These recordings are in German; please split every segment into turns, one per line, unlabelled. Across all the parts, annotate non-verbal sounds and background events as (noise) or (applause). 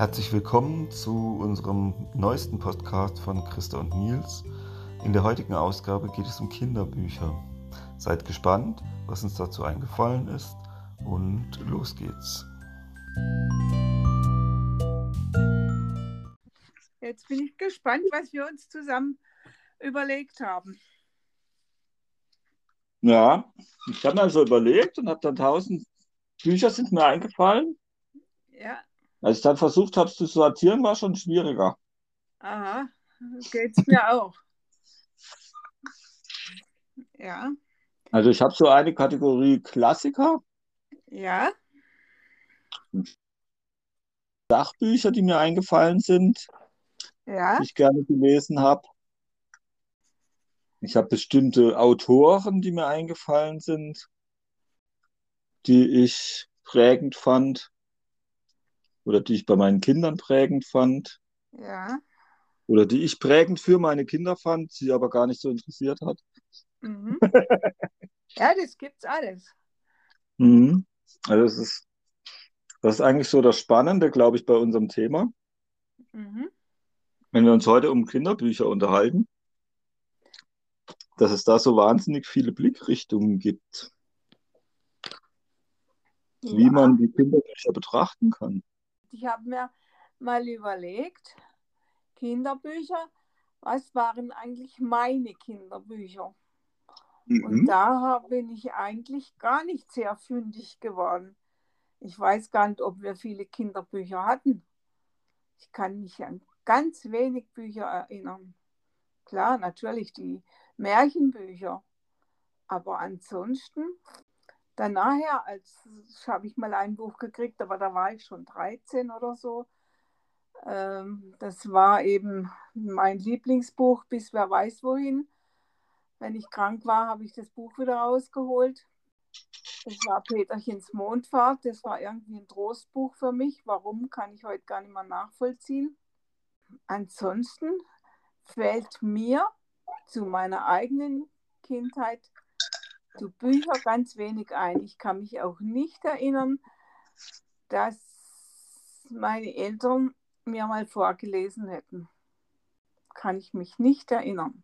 Herzlich willkommen zu unserem neuesten Podcast von Christa und Nils. In der heutigen Ausgabe geht es um Kinderbücher. Seid gespannt, was uns dazu eingefallen ist und los geht's.
Jetzt bin ich gespannt, was wir uns zusammen überlegt haben.
Ja, ich habe mir also überlegt und habe dann tausend Bücher sind mir eingefallen.
Ja,
Als ich dann versucht habe zu sortieren, war schon schwieriger.
aha, geht's mir (laughs) auch. Ja,
Also ich habe so eine Kategorie Klassiker,
ja,
Sachbücher, die mir eingefallen sind,
ja,
die ich gerne gelesen habe. Ich habe bestimmte Autoren, die mir eingefallen sind, die ich prägend fand oder die ich bei meinen Kindern prägend fand
ja.
oder die ich prägend für meine Kinder fand, sie aber gar nicht so interessiert hat.
Mhm. Ja, das gibt's alles. (laughs)
Mhm. Also das ist, das ist eigentlich so das Spannende, glaube ich, bei unserem Thema,
Mhm.
wenn wir uns heute um Kinderbücher unterhalten, dass es da so wahnsinnig viele Blickrichtungen gibt, wie
Ja.
man die Kinderbücher betrachten kann.
Ich habe mir mal überlegt, Kinderbücher, was waren eigentlich meine Kinderbücher? Und
Mhm.
da hab- bin ich eigentlich gar nicht sehr fündig geworden. Ich weiß gar nicht, ob wir viele Kinderbücher hatten. Ich kann mich an ganz wenig Bücher erinnern. Klar, natürlich die Märchenbücher. Aber ansonsten, dann nachher, als habe ich mal ein Buch gekriegt, aber da war ich schon 13 oder so. Ähm, das war eben mein Lieblingsbuch, bis wer weiß wohin. Wenn ich krank war, habe ich das Buch wieder rausgeholt. Das war Peterchens Mondfahrt. Das war irgendwie ein Trostbuch für mich. Warum, kann ich heute gar nicht mehr nachvollziehen. Ansonsten fällt mir zu meiner eigenen Kindheit zu Bücher ganz wenig ein. Ich kann mich auch nicht erinnern, dass meine Eltern mir mal vorgelesen hätten. Kann ich mich nicht erinnern.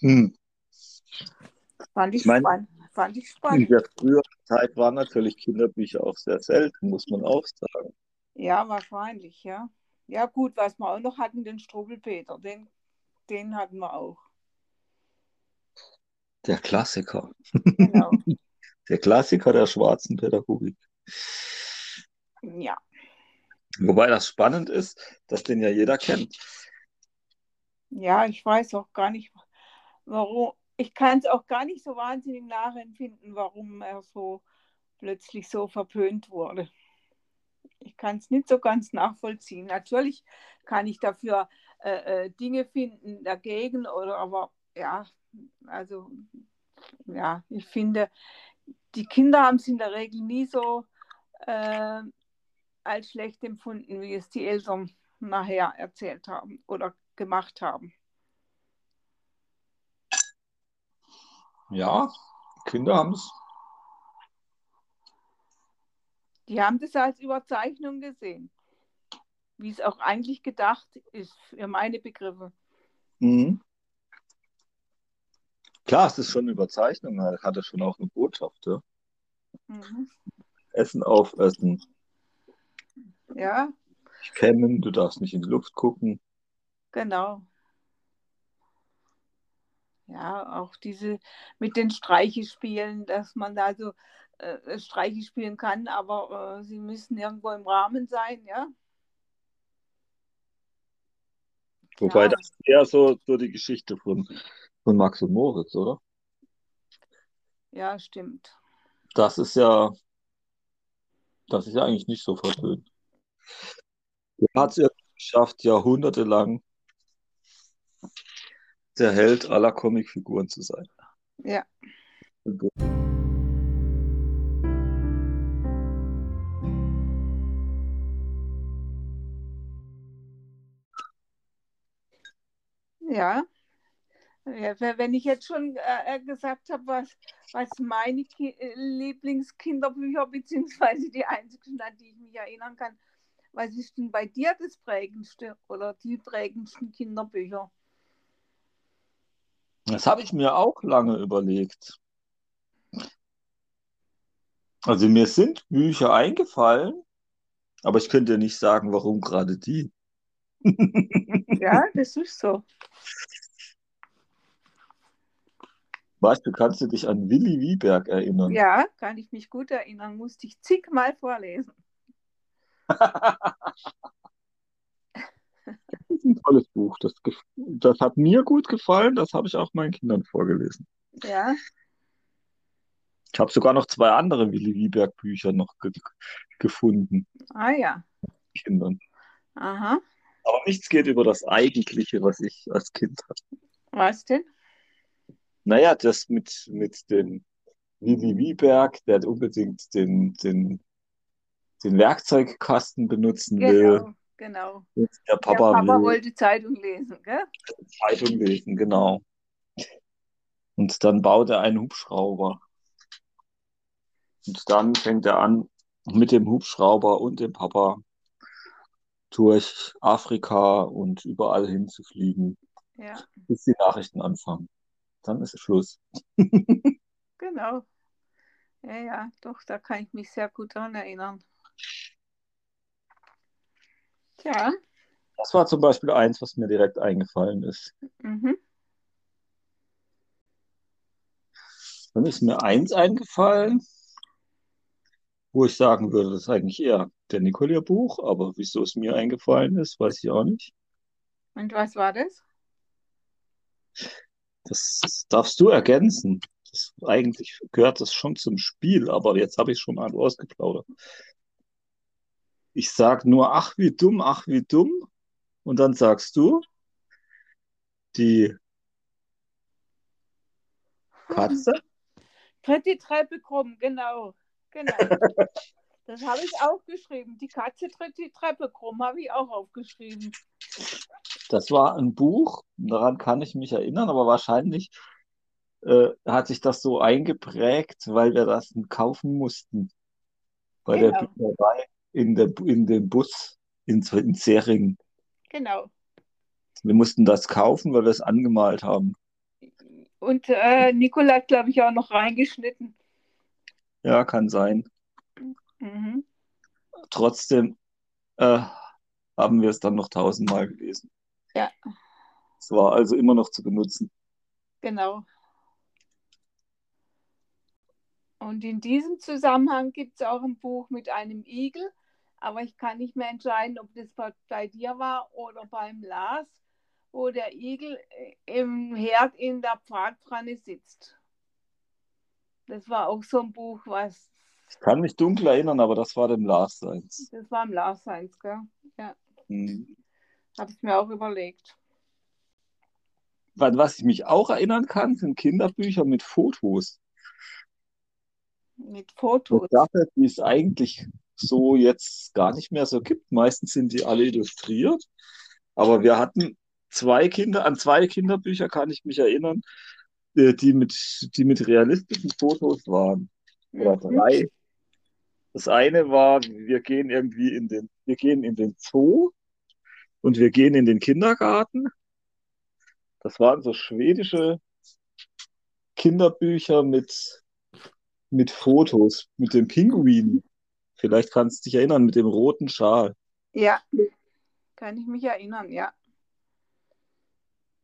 Hm.
Fand ich,
Ich meine-
spann fand ich
In
spannend.
der früheren Zeit waren natürlich Kinderbücher auch sehr selten, muss man auch sagen.
Ja, wahrscheinlich, ja. Ja, gut, was wir auch noch hatten, den Strubbelpeter, den, den hatten wir auch.
Der Klassiker.
Genau. (laughs)
Der Klassiker der schwarzen Pädagogik.
Ja,
Wobei das spannend ist, dass den ja jeder kennt.
ja, ich weiß auch gar nicht, warum. Ich kann es auch gar nicht so wahnsinnig nachempfinden, warum er so plötzlich so verpönt wurde. Ich kann es nicht so ganz nachvollziehen. Natürlich kann ich dafür äh, äh, Dinge finden dagegen oder aber ja, also ja, ich finde, die Kinder haben es in der Regel nie so äh, als schlecht empfunden, wie es die Eltern nachher erzählt haben oder gemacht haben.
Ja, Kinder haben es.
Die haben das als Überzeichnung gesehen, wie es auch eigentlich gedacht ist, für meine Begriffe.
Mhm. Klar, es ist schon eine Überzeichnung, hat hatte schon auch eine Botschaft. Ja?
Mhm.
Essen aufessen,
Ja,
kämmen, du darfst nicht in die Luft gucken.
genau. Ja, auch diese mit den Streiche spielen, dass man da so äh, Streiche spielen kann, aber äh, sie müssen irgendwo im Rahmen sein, ja.
Wobei
Ja.
das eher so, so die Geschichte von, von Max und Moritz, oder?
Ja, stimmt.
Das ist ja, das ist ja eigentlich nicht so verpönt. Er hat es irgendwie geschafft, jahrhundertelang der Held aller Comicfiguren zu sein.
Ja. Ja, Ja, wenn ich jetzt schon äh, gesagt habe, was, was meine Ki äh, Lieblingskinderbücher, beziehungsweise die einzigen, an die ich mich erinnern kann, was ist denn bei dir das prägendste oder die prägendsten Kinderbücher?
Das habe ich mir auch lange überlegt. Also mir sind Bücher eingefallen, aber ich könnte nicht sagen, warum gerade die. (laughs)
ja, das ist so.
Weißt du, kannst du dich an Willi Wieberg erinnern?
Ja, kann ich mich gut erinnern. Musste ich zigmal vorlesen.
Das ist ein tolles Buch. Das, das hat mir gut gefallen. Das habe ich auch meinen Kindern vorgelesen.
Ja.
Ich habe sogar noch zwei andere Willi Wieberg Bücher noch ge gefunden.
Ah ja.
Kindern.
Aha.
Aber nichts geht über das Eigentliche, was ich als Kind hatte.
Was denn?
Naja, das mit, mit dem Willi Wieberg, der unbedingt den, den, den Werkzeugkasten benutzen
genau,
will.
Genau.
Und der Papa,
der Papa
will
wollte Zeitung lesen, gell?
Zeitung lesen, genau. Und dann baut er einen Hubschrauber. Und dann fängt er an, mit dem Hubschrauber und dem Papa durch Afrika und überall hinzufliegen,
Ja,
bis die Nachrichten anfangen. Dann ist Schluss. (laughs)
genau. Ja, ja, doch, da kann ich mich sehr gut daran erinnern. Tja,
Das war zum Beispiel eins, was mir direkt eingefallen ist.
mhm.
Dann ist mir eins eingefallen, wo ich sagen würde, das ist eigentlich eher der Nicolier-Buch, aber wieso es mir eingefallen ist, weiß ich auch nicht.
Und was war das?
Das darfst du ergänzen. Das, eigentlich gehört das schon zum Spiel, aber jetzt habe ich schon mal ausgeplaudert. Ich sag nur, ach wie dumm, ach wie dumm. Und dann sagst du, die (laughs) Katze.
Tritt die Treppe krumm, genau. Genau. Das habe ich auch geschrieben. Die Katze tritt die Treppe krumm, habe ich auch aufgeschrieben.
Das war ein Buch, daran kann ich mich erinnern, aber wahrscheinlich äh, hat sich das so eingeprägt, weil wir das kaufen mussten. Bei der
Genau.
Bücherei in, der, in dem Bus in, in Zering.
Genau.
Wir mussten das kaufen, weil wir es angemalt haben.
Und äh, Nicola hat, glaube ich, auch noch reingeschnitten.
Ja, kann sein.
Mhm.
Trotzdem äh, haben wir es dann noch tausendmal gelesen.
Ja.
Es war also immer noch zu benutzen.
Genau. Und in diesem Zusammenhang gibt es auch ein Buch mit einem Igel, aber ich kann nicht mehr entscheiden, ob das bei, dir war oder beim Lars, wo der Igel äh, im Herd in der Bratpfanne sitzt. Das war auch so ein Buch, was,
Ich kann mich dunkel erinnern, aber das war dem Lars seins.
das war im Lars seins, gell?
Hm.
Habe ich mir auch überlegt.
Was ich mich auch erinnern kann, sind Kinderbücher mit Fotos.
Mit Fotos.
Sache, die es eigentlich so jetzt gar nicht mehr so gibt. Meistens sind die alle illustriert. Aber wir hatten zwei Kinder, an zwei Kinderbücher kann ich mich erinnern, die mit, die mit realistischen Fotos waren. Oder
Mhm.
drei. Das eine war, wir gehen irgendwie in den, wir gehen in den Zoo und wir gehen in den Kindergarten. Das waren so schwedische Kinderbücher mit, mit Fotos, mit dem Pinguin. Vielleicht kannst du dich erinnern, mit dem roten Schal.
Ja, kann ich mich erinnern, ja.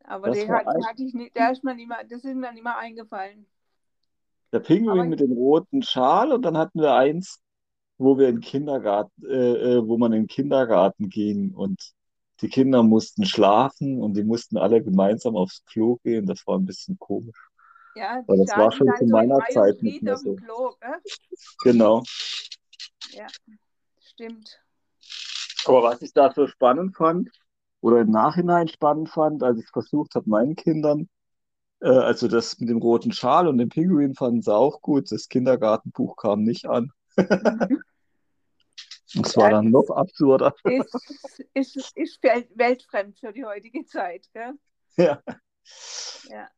Aber
Das
den
war
hat,
ein-
hatte ich nicht, der ist mir nicht mehr, das ist mir nicht mehr eingefallen.
Der Pinguin
Aber-
mit dem roten Schal und dann hatten wir eins, wo wir in Kindergarten, äh, äh, wo man in den Kindergarten ging und die Kinder mussten schlafen und die mussten alle gemeinsam aufs Klo gehen. Das war ein bisschen komisch.
Ja,
Aber das war schon zu
so in
meiner
und
Zeit nicht mehr so.
Klo?
Genau.
Stimmt.
Aber was ich da so spannend fand, oder im Nachhinein spannend fand, als ich es versucht habe, meinen Kindern, äh, also das mit dem roten Schal und dem Pinguin fanden sie auch gut. Das Kindergartenbuch kam nicht an.
Mhm. (laughs)
Das war dann noch absurder.
Ist, ist, ist wel- weltfremd für die heutige Zeit, gell?
Ja.
Ja.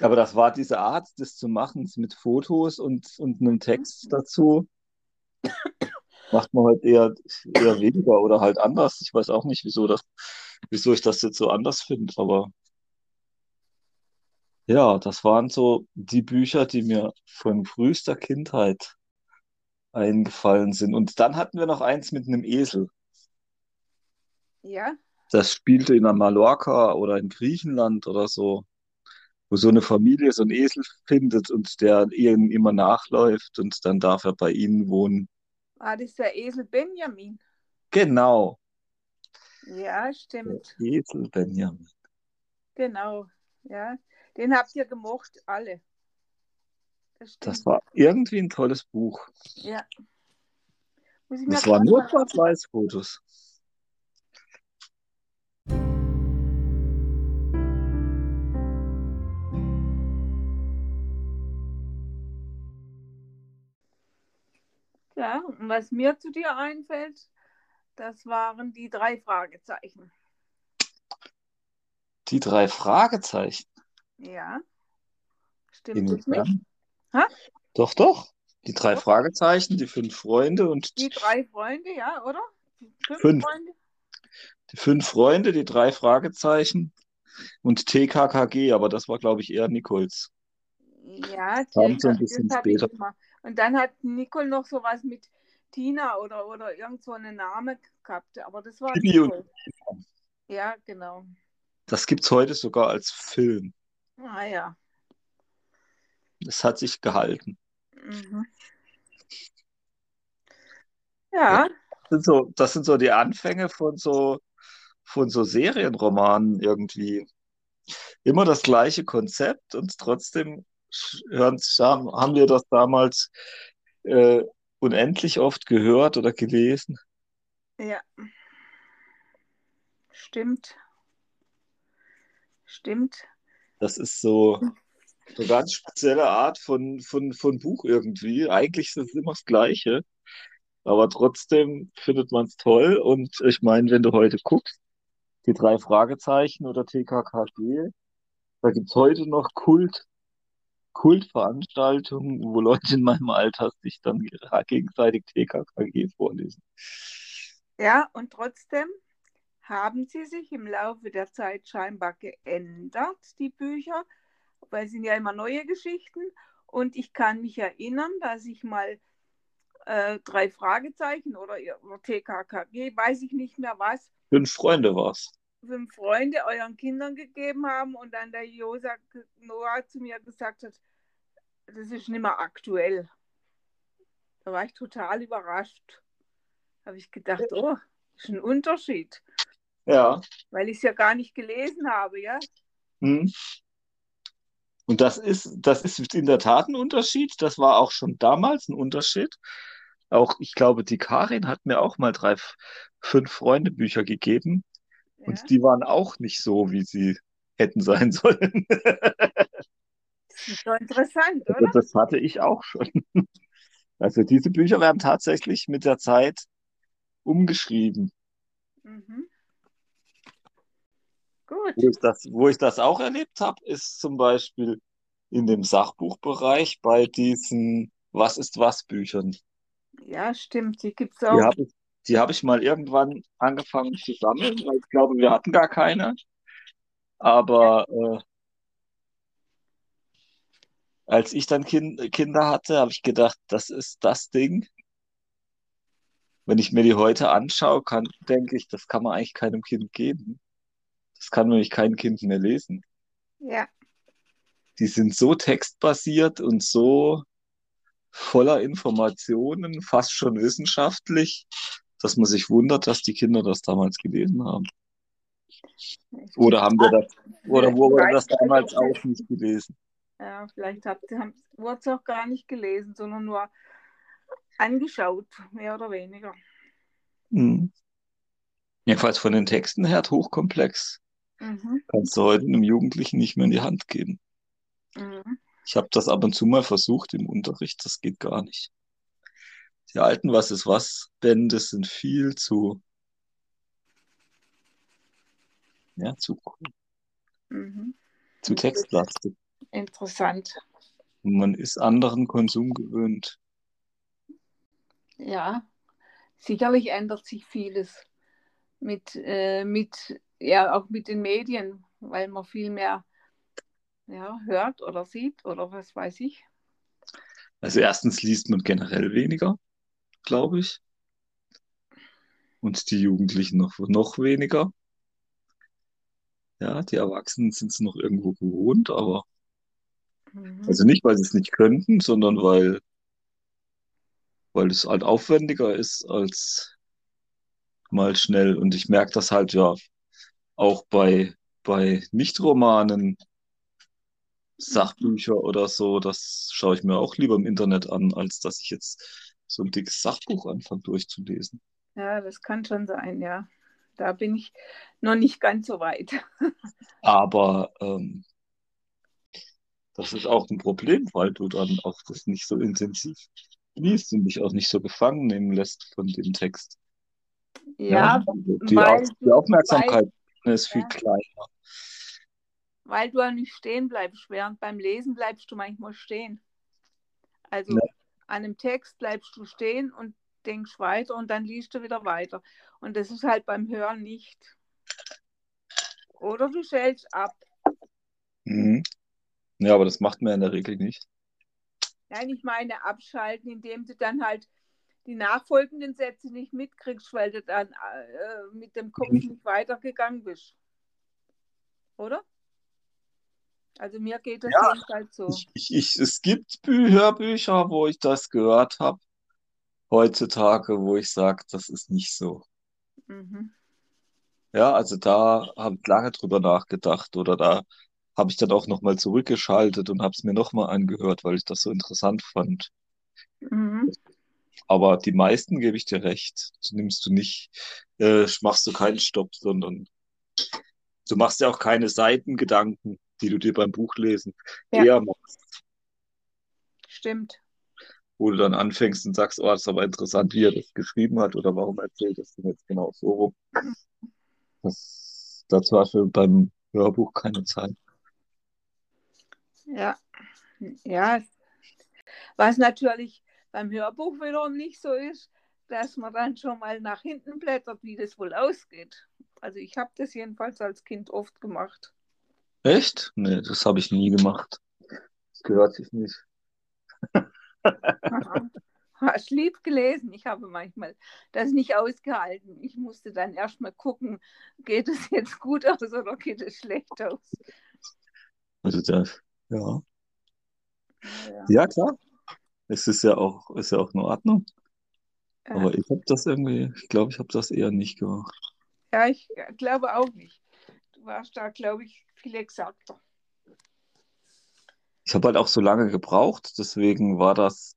Aber das war diese Art, das zu machen, mit Fotos und, und einem Text dazu. Macht man halt eher, eher weniger oder halt anders. Ich weiß auch nicht, wieso das, wieso ich das jetzt so anders finde, aber ja, das waren so die Bücher, die mir von frühester Kindheit eingefallen sind. Und dann hatten wir noch eins mit einem Esel.
Ja,
Das spielte in Mallorca oder in Griechenland oder so, wo so eine Familie so einen Esel findet und der ihnen immer nachläuft und dann darf er bei ihnen wohnen.
War das der Esel Benjamin?
Genau,
Ja,
der
stimmt.
Esel Benjamin.
Genau. Ja, den habt ihr gemocht, alle. Das
Das war irgendwie ein tolles Buch.
Ja.
Das waren nur Schwarz-Weiß-Fotos.
Ja, und was mir zu dir einfällt, das waren die drei Fragezeichen.
Die drei Fragezeichen.
Ja, stimmt das nicht? Ha?
Doch, doch. Die drei
Doch.
Fragezeichen, die fünf Freunde und
Die drei Freunde, ja, oder? Fünf,
Fünf.
Freunde?
die fünf Freunde, die drei Fragezeichen und TKKG, aber das war, glaube ich, eher Nichols.
Ja,
Kam so ein
das
bisschen
habe ich
später.
immer. Und dann hat Nicole noch sowas mit Tina oder, oder irgend so einen Namen gehabt, aber das war
und
Nicole. Ja, genau.
Das gibt es heute sogar als Film.
Ah ja.
Das hat sich gehalten.
Mhm. Ja,
Das sind so, das sind so die Anfänge von so, von so Serienromanen irgendwie. Immer das gleiche Konzept und trotzdem haben haben wir das damals äh, unendlich oft gehört oder gelesen.
ja. Stimmt. Stimmt.
Das ist so eine ganz spezielle Art von, von, von Buch irgendwie. Eigentlich ist es immer das Gleiche, aber trotzdem findet man es toll. Und ich meine, wenn du heute guckst, die drei Fragezeichen oder TKKG, da gibt es heute noch Kult, Kultveranstaltungen, wo Leute in meinem Alter sich dann gegenseitig TKKG vorlesen.
Ja, und trotzdem haben sie sich im Laufe der Zeit scheinbar geändert, die Bücher, weil es sind ja immer neue Geschichten. Und ich kann mich erinnern, dass ich mal äh, drei Fragezeichen oder, oder TKKG, weiß ich nicht mehr was,
Fünf Freunde war's.
Fünf Freunde euren Kindern gegeben haben und dann der Josa Noah zu mir gesagt hat, das ist nicht mehr aktuell. Da war ich total überrascht. Habe ich gedacht, oh, das ist ein Unterschied,
Ja.
weil ich es ja gar nicht gelesen habe, ja.
Hm. Und das ist, das ist in der Tat ein Unterschied. Das war auch schon damals ein Unterschied. Auch, ich glaube, die Karin hat mir auch mal drei, fünf Freunde-Bücher gegeben.
Ja.
Und die waren auch nicht so, wie sie hätten sein (laughs) sollen.
Das ist so interessant,
Also
oder?
das hatte ich auch schon. (laughs) Also diese Bücher werden tatsächlich mit der Zeit umgeschrieben.
Mhm. Gut.
Wo ich das, wo ich das auch erlebt habe, ist zum Beispiel in dem Sachbuchbereich bei diesen Was ist was Büchern.
Ja, stimmt. Die gibt es
Die
auch.
habe ich, die habe ich mal irgendwann angefangen zu sammeln, weil ich glaube, wir hatten gar keine. Aber äh, als ich dann kind, Kinder hatte, habe ich gedacht, das ist das Ding. Wenn ich mir die heute anschaue, kann, denke ich, das kann man eigentlich keinem Kind geben. Das kann nämlich kein Kind mehr lesen.
Ja,
Die sind so textbasiert und so voller Informationen, fast schon wissenschaftlich, dass man sich wundert, dass die Kinder das damals gelesen haben. Oder haben wir das, oder wurde das damals
auch nicht.
gelesen?
Ja, vielleicht habt ihr es auch gar nicht gelesen, sondern nur angeschaut, mehr oder weniger.
Mhm. Jedenfalls von den Texten her hochkomplex.
Mhm.
Kannst du heute einem Jugendlichen nicht mehr in die Hand geben.
Mhm.
Ich habe das ab und zu mal versucht im Unterricht, das geht gar nicht. Die alten Was ist was Bände sind viel zu, ja, zu,
Mhm.
zu textlastig.
Interessant.
Man ist anderen Konsum gewöhnt.
Ja, sicherlich ändert sich vieles mit, äh, mit, ja, auch mit den Medien, weil man viel mehr ja, hört oder sieht oder was weiß ich.
Also erstens liest man generell weniger, glaube ich. Und die Jugendlichen noch, noch weniger. Ja, die Erwachsenen sind es noch irgendwo gewohnt, aber
Mhm.
also nicht, weil sie es nicht könnten, sondern weil, weil es halt aufwendiger ist als mal schnell. Und ich merke das halt ja auch bei, bei Nicht-Romanen, Sachbücher oder so, das schaue ich mir auch lieber im Internet an, als dass ich jetzt so ein dickes Sachbuch anfange durchzulesen.
Ja, das kann schon sein, ja. Da bin ich noch nicht ganz so weit. (laughs)
Aber ähm, das ist auch ein Problem, weil du dann auch das nicht so intensiv liest und dich auch nicht so gefangen nehmen lässt von dem Text.
Ja,
die,
weil
Auf- die Aufmerksamkeit ist viel
Ja.
kleiner.
weil du ja nicht stehen bleibst. Während beim Lesen bleibst du manchmal stehen. Also
Ja.
An einem Text bleibst du stehen und denkst weiter und dann liest du wieder weiter. Und das ist halt beim Hören nicht. Oder du schältst ab.
Mhm. Ja, aber das macht man in der Regel nicht.
Nein, ich meine abschalten, indem du dann halt die nachfolgenden Sätze nicht mitkriegst, weil du dann äh, mit dem Kopf
Mhm.
nicht weitergegangen bist. Oder? Also mir geht das
Ja.
jedenfalls so.
Ich, ich, ich, es gibt Bü Hörbücher, wo ich das gehört habe, heutzutage, wo ich sage, das ist nicht so.
Mhm.
Ja, also da habe ich lange drüber nachgedacht oder da habe ich dann auch nochmal zurückgeschaltet und habe es mir nochmal angehört, weil ich das so interessant fand.
Mhm.
Aber die meisten gebe ich dir recht. Du nimmst du nicht, äh, machst du keinen Stopp, sondern du machst ja auch keine Seitengedanken, die du dir beim Buchlesen
Ja.
eher machst,
Stimmt.
wo du dann anfängst und sagst, oh, das ist aber interessant, wie er das geschrieben hat oder warum erzählt das denn jetzt genau so rum. Das, dazu hast du beim Hörbuch keine Zeit.
Ja. Ja. Was natürlich beim Hörbuch wiederum nicht so ist, dass man dann schon mal nach hinten blättert, wie das wohl ausgeht. Also ich habe das jedenfalls als Kind oft gemacht.
Echt? Nee, das habe ich nie gemacht. Das gehört sich nicht. (laughs)
Hast lieb gelesen. Ich habe manchmal das nicht ausgehalten. Ich musste dann erst mal gucken, geht es jetzt gut aus oder geht es schlecht aus.
Also das, ja.
Ja,
Ja, klar. Es ist ja auch, ist ja auch in Ordnung. Aber ich habe das irgendwie, ich glaube, ich habe das eher nicht gemacht.
ja ich glaube auch nicht. Du warst da, glaube ich, viel exakter.
Ich habe halt auch so lange gebraucht, deswegen war das,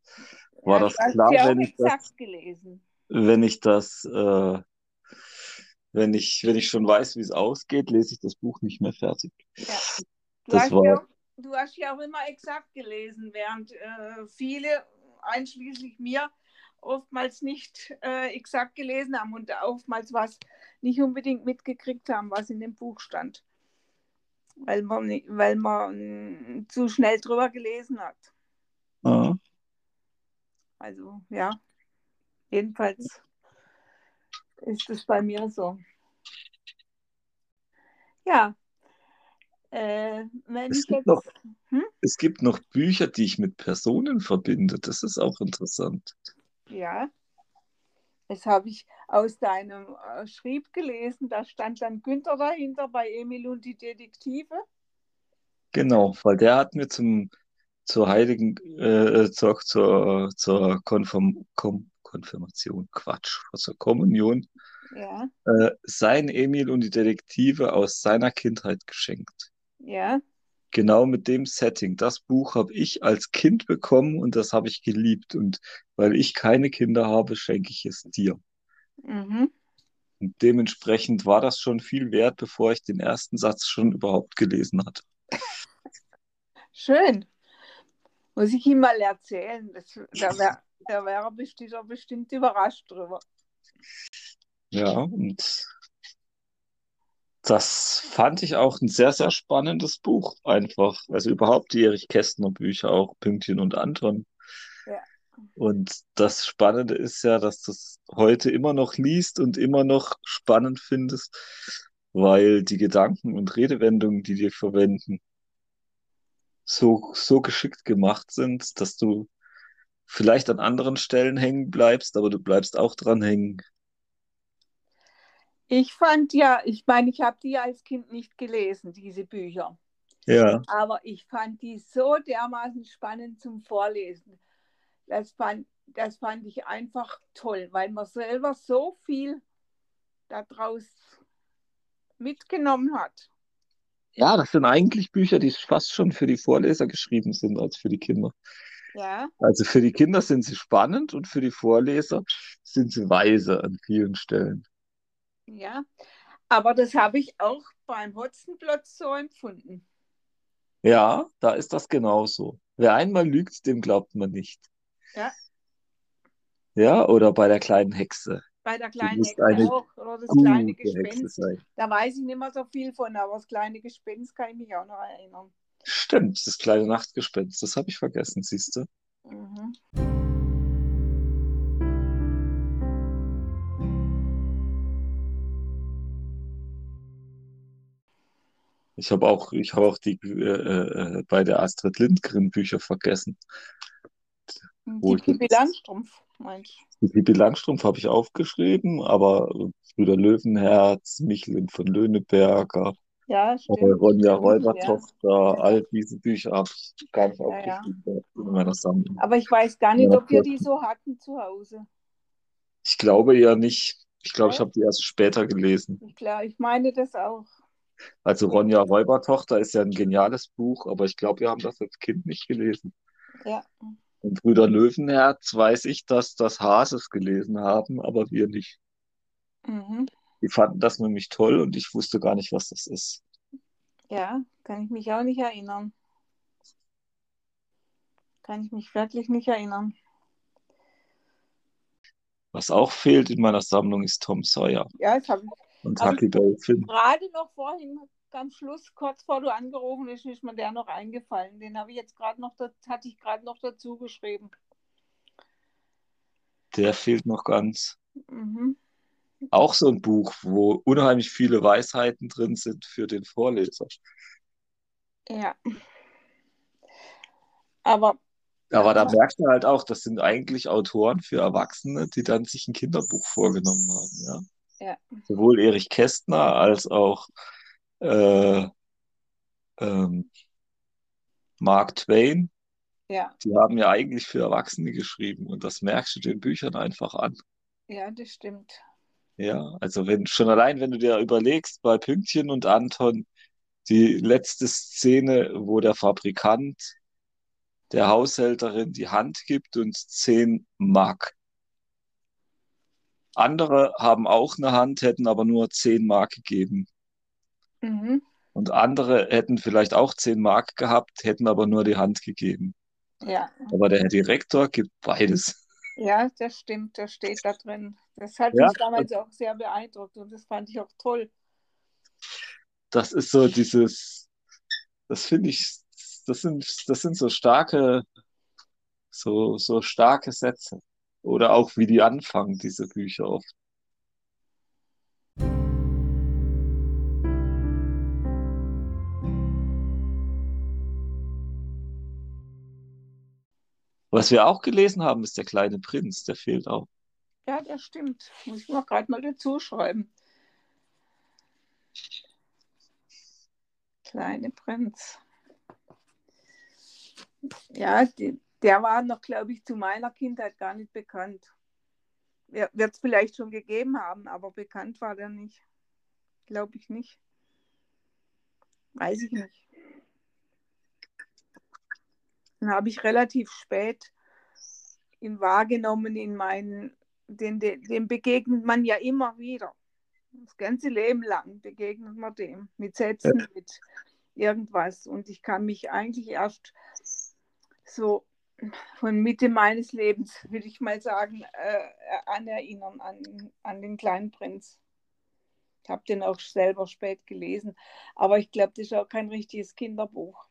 war
Ja,
das klar,
auch
wenn ich das, wenn ich das, äh, wenn ich, wenn ich schon weiß, wie es ausgeht, lese ich das Buch nicht mehr fertig.
Ja. Du,
Das
hast
war-
ja, du hast ja auch immer exakt gelesen, während äh, viele, einschließlich mir, oftmals nicht äh, exakt gelesen haben und oftmals was nicht unbedingt mitgekriegt haben, was in dem Buch stand. Weil man, weil man mm, zu schnell drüber gelesen hat.
Ja.
Also ja, jedenfalls ist es bei mir so. Ja, äh,
Es gibt
jetzt,
noch-
hm?
Es gibt noch Bücher, die ich mit Personen verbinde. Das ist auch interessant.
ja, das habe ich aus deinem äh, Schrieb gelesen, da stand dann Günther dahinter bei Emil und die Detektive.
Genau, weil der hat mir zum, zur heiligen, äh, zur, zur, zur Konfirm, Kom, Konfirmation, Quatsch, zur Kommunion,
Ja,
äh, sein Emil und die Detektive aus seiner Kindheit geschenkt.
ja,
Genau mit dem Setting. Das Buch habe ich als Kind bekommen und das habe ich geliebt. Und weil ich keine Kinder habe, schenke ich es dir.
mhm.
Und dementsprechend war das schon viel wert, bevor ich den ersten Satz schon überhaupt gelesen hatte.
Schön. Muss ich ihm mal erzählen. Das, da wäre da wär bestimmt, bestimmt überrascht drüber.
Ja, und Das fand ich auch ein sehr, sehr spannendes Buch einfach. Also überhaupt die Erich Kästner Bücher, auch Pünktchen und Anton.
Ja.
Und das Spannende ist ja, dass du es heute immer noch liest und immer noch spannend findest, weil die Gedanken und Redewendungen, die die verwenden, so, so geschickt gemacht sind, dass du vielleicht an anderen Stellen hängen bleibst, aber du bleibst auch dran hängen.
Ich fand ja, ich meine, ich habe die als Kind nicht gelesen, diese Bücher.
Ja,
Aber ich fand die so dermaßen spannend zum Vorlesen. Das fand, das fand ich einfach toll, weil man selber so viel daraus mitgenommen hat.
ja, das sind eigentlich Bücher, die fast schon für die Vorleser geschrieben sind als für die Kinder.
Ja,
Also für die Kinder sind sie spannend und für die Vorleser sind sie weise an vielen Stellen.
Ja. Aber das habe ich auch beim Hotzenplotz so empfunden.
Ja, da ist das genauso. Wer einmal lügt, dem glaubt man nicht.
Ja,
Ja, oder bei der kleinen Hexe.
bei der kleinen Hexe
eine
auch. Oder das kleine Gespenst.
sein.
Da weiß ich nicht mehr so viel von, aber das kleine Gespenst kann ich mich auch noch erinnern.
Stimmt, das kleine Nachtgespenst, das habe ich vergessen, siehst du?
Mhm.
Ich habe auch, ich habe auch die äh, äh, bei der Astrid Lindgren Bücher vergessen.
Die Pippi Langstrumpf, meinst
die Pippi Langstrumpf habe ich aufgeschrieben, aber Brüder Löwenherz, Michelin von Löhneberger,
du? Ja,
äh. Ronja
ja.
Räubertochter,
Ja,
all diese Bücher habe ich gar nicht
ja, ja.
aufgeschrieben gehabt in meiner Sammlung.
Aber ich weiß gar nicht,
Ja,
ob wir die so hatten zu Hause.
Ich glaube ja nicht. Ich glaube, ich
Ja,
habe die erst später gelesen.
glaube, ich meine das auch.
Also Ronja Räubertochter ist ja ein geniales Buch, aber ich glaube, wir haben das als Kind nicht gelesen.
Ja,
Und Brüder Löwenherz weiß ich, dass das Hases gelesen haben, aber wir nicht.
mhm.
Die fanden das nämlich toll und ich wusste gar nicht, was das ist.
Ja, kann ich mich auch nicht erinnern. Kann ich mich wirklich nicht erinnern.
Was auch fehlt in meiner Sammlung ist Tom Sawyer
Ja, das habe ich,
und
ich
Huckleberry Finn.
gerade noch vorhin, ganz Schluss, kurz vor du angerufen bist, ist mir der noch eingefallen. Den habe ich jetzt gerade noch, hatte ich gerade noch dazu geschrieben.
Der fehlt noch ganz.
Mhm.
Auch so ein Buch, wo unheimlich viele Weisheiten drin sind für den Vorleser.
Ja, aber
Aber da merkt man halt auch, das sind eigentlich Autoren für Erwachsene, die dann sich ein Kinderbuch vorgenommen haben, ja.
Ja,
Sowohl Erich Kästner als auch äh, ähm, Mark Twain,
ja,
die haben ja eigentlich für Erwachsene geschrieben und das merkst du den Büchern einfach an.
ja, das stimmt.
Ja, also wenn schon allein, wenn du dir überlegst, bei Pünktchen und Anton, die letzte Szene, wo der Fabrikant der Haushälterin die Hand gibt und 10 Mark. Andere haben auch eine Hand, hätten aber nur 10 Mark gegeben.
Mhm.
Und andere hätten vielleicht auch 10 Mark gehabt, hätten aber nur die Hand gegeben.
Ja,
Aber der Herr Direktor gibt beides.
ja, das stimmt, das steht da drin. Das hat
Ja,
mich damals auch sehr beeindruckt und das fand ich auch toll.
das ist so dieses, das finde ich, das sind, das sind so starke, so, so starke Sätze. Oder auch wie die anfangen, diese Bücher oft. Was wir auch gelesen haben, ist der kleine Prinz, der fehlt auch.
Ja, das stimmt. Muss ich mir gerade mal dazu schreiben. Kleine Prinz. Ja, die, der war noch, glaube ich, zu meiner Kindheit gar nicht bekannt. Wird es vielleicht schon gegeben haben, aber bekannt war der nicht. Glaube ich nicht. Weiß ich nicht. Dann habe ich relativ spät ihn wahrgenommen in meinen, den, den, dem begegnet man ja immer wieder. Das ganze Leben lang begegnet man dem mit Sätzen, mit irgendwas. Und ich kann mich eigentlich erst so von Mitte meines Lebens, würde ich mal sagen, äh, an erinnern, an, an den kleinen Prinz. Ich habe den auch selber spät gelesen. Aber ich glaube, das ist auch kein richtiges Kinderbuch.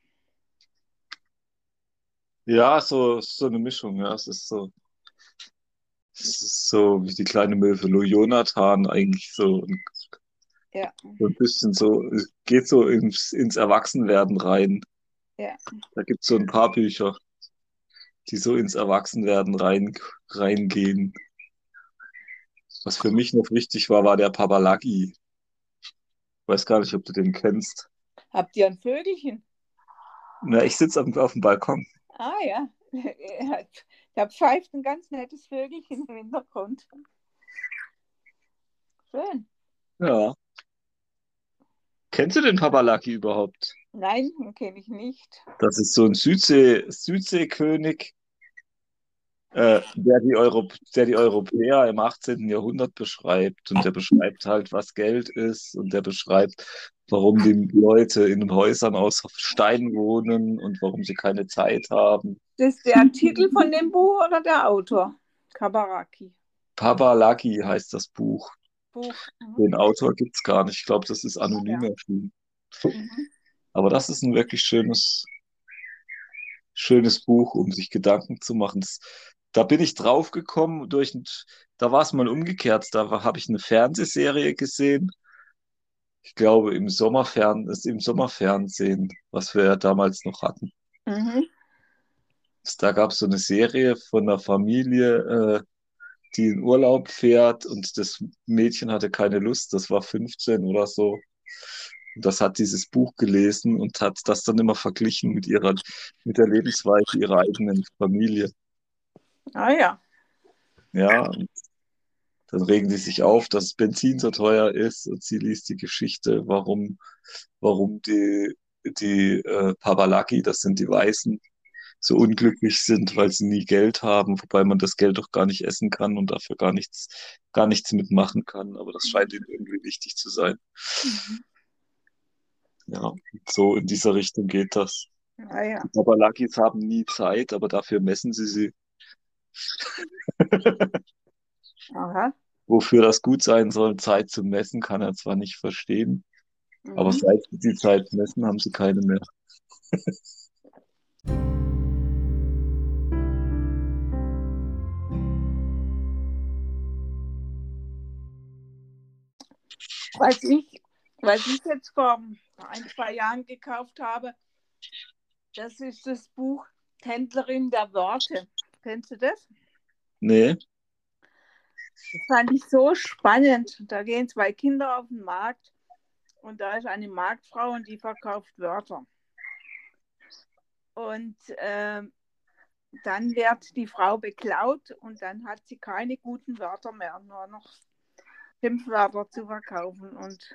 Ja, so, so eine Mischung, ja. Es ist so, es ist so wie die kleine Möwe Jonathan eigentlich so,
Ja,
so ein bisschen so, es geht so ins, ins Erwachsenwerden rein.
ja.
Da gibt es so ein paar Bücher, die so ins Erwachsenwerden rein, reingehen. Was für mich noch wichtig war, war der Pabalaki. Ich weiß gar nicht, ob du den kennst.
Habt ihr ein Vögelchen?
Na, ich sitze auf, auf dem Balkon.
Ah ja. (laughs) Da pfeift ein ganz nettes Vögelchen im Hintergrund. Schön.
Ja. Kennst du den Pabalaki überhaupt?
Nein, den kenne ich nicht.
Das ist so ein Südsee, Südseekönig, äh, der die Euro, der die Europäer im 18. Jahrhundert beschreibt. Und der beschreibt halt, was Geld ist. Und der beschreibt, warum die Leute in den Häusern aus Stein wohnen und warum sie keine Zeit haben.
Das ist der Titel von dem Buch oder der Autor? Kabaraki.
Pabalaki heißt das Buch.
Buch. Mhm.
Den Autor gibt es gar nicht. Ich glaube, das ist anonym erschienen.
Mhm.
Aber das ist ein wirklich schönes, schönes Buch, um sich Gedanken zu machen. Das, da bin ich drauf gekommen durch, ein- da war es mal umgekehrt. Da habe ich eine Fernsehserie gesehen. Ich glaube, im Sommerfern, ist im Sommerfernsehen, was wir ja damals noch hatten.
Mhm.
Da gab es so eine Serie von einer Familie, äh, die in Urlaub fährt und das Mädchen hatte keine Lust, das war 15 oder so. Und das hat dieses Buch gelesen und hat das dann immer verglichen mit ihrer, mit der Lebensweise ihrer eigenen Familie.
Ah ja.
Ja, dann regen die sich auf, dass Benzin so teuer ist und sie liest die Geschichte, warum, warum die, die äh, Pabalaki, das sind die Weißen, so unglücklich sind, weil sie nie Geld haben, wobei man das Geld doch gar nicht essen kann und dafür gar nichts, gar nichts mitmachen kann. Aber das scheint ihnen irgendwie wichtig zu sein.
Mhm.
Ja, so in dieser Richtung geht das.
Ah ja.
Die Pabalakis haben nie Zeit, aber dafür messen sie sie.
Aha.
Wofür das gut sein soll, Zeit zu messen, kann er zwar nicht verstehen, aber
Mhm.
seit sie die Zeit messen, haben sie keine mehr. (laughs)
Was ich, was ich jetzt vor ein, zwei Jahren gekauft habe, das ist das Buch Händlerin der Worte. Kennst du das?
Nee,
Das fand ich so spannend. Da gehen zwei Kinder auf den Markt und da ist eine Marktfrau und die verkauft Wörter. Und ähm, dann wird die Frau beklaut und dann hat sie keine guten Wörter mehr, nur noch Schimpfwörter zu verkaufen. Und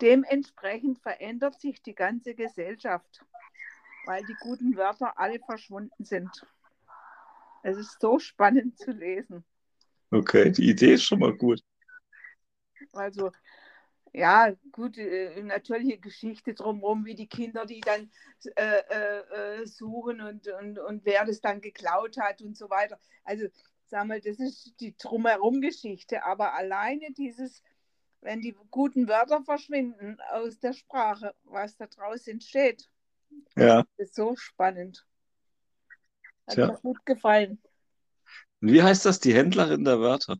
dementsprechend verändert sich die ganze Gesellschaft, weil die guten Wörter alle verschwunden sind. Es ist so spannend zu lesen.
okay, die Idee ist schon mal gut.
Also, ja, gut, äh, natürliche Geschichte drumherum, wie die Kinder, die dann äh, äh, äh, suchen und, und, und wer das dann geklaut hat und so weiter. Also, sag mal, das ist die Drumherum-Geschichte, aber alleine dieses, wenn die guten Wörter verschwinden aus der Sprache, was da draußen entsteht,
Ja.
ist so spannend. Hat
Tja.
mir gut gefallen.
Wie heißt das, die Händlerin der Wörter?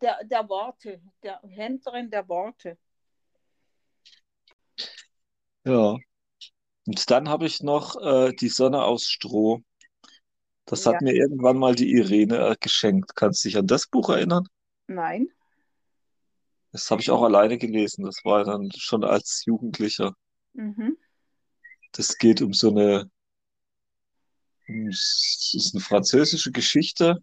Der, der Worte, der Händlerin der Worte.
Ja. Und dann habe ich noch äh, die Sonne aus Stroh. Das hat
Ja.
mir irgendwann mal die Irene äh, geschenkt. Kannst du dich an das Buch erinnern?
Nein.
Das habe ich auch alleine gelesen. Das war dann schon als Jugendlicher.
Mhm.
Das geht um so eine, es ist eine französische Geschichte.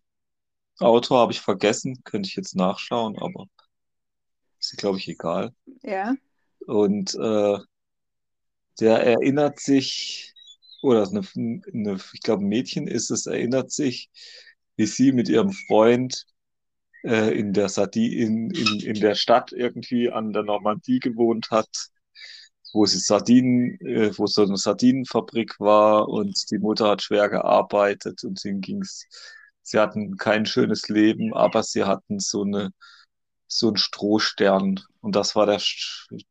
Autor habe ich vergessen, könnte ich jetzt nachschauen, aber ist, glaube ich, egal.
Ja.
Und äh, der erinnert sich, oder eine, eine, ich glaube, ein Mädchen ist es, erinnert sich, wie sie mit ihrem Freund äh, in der Sardi in, in, in der Stadt irgendwie an der Normandie gewohnt hat, wo sie Sardinen, äh, wo so eine Sardinenfabrik war und die Mutter hat schwer gearbeitet und ihnen ging's, sie hatten kein schönes Leben, aber sie hatten so eine so ein Strohstern und das war der,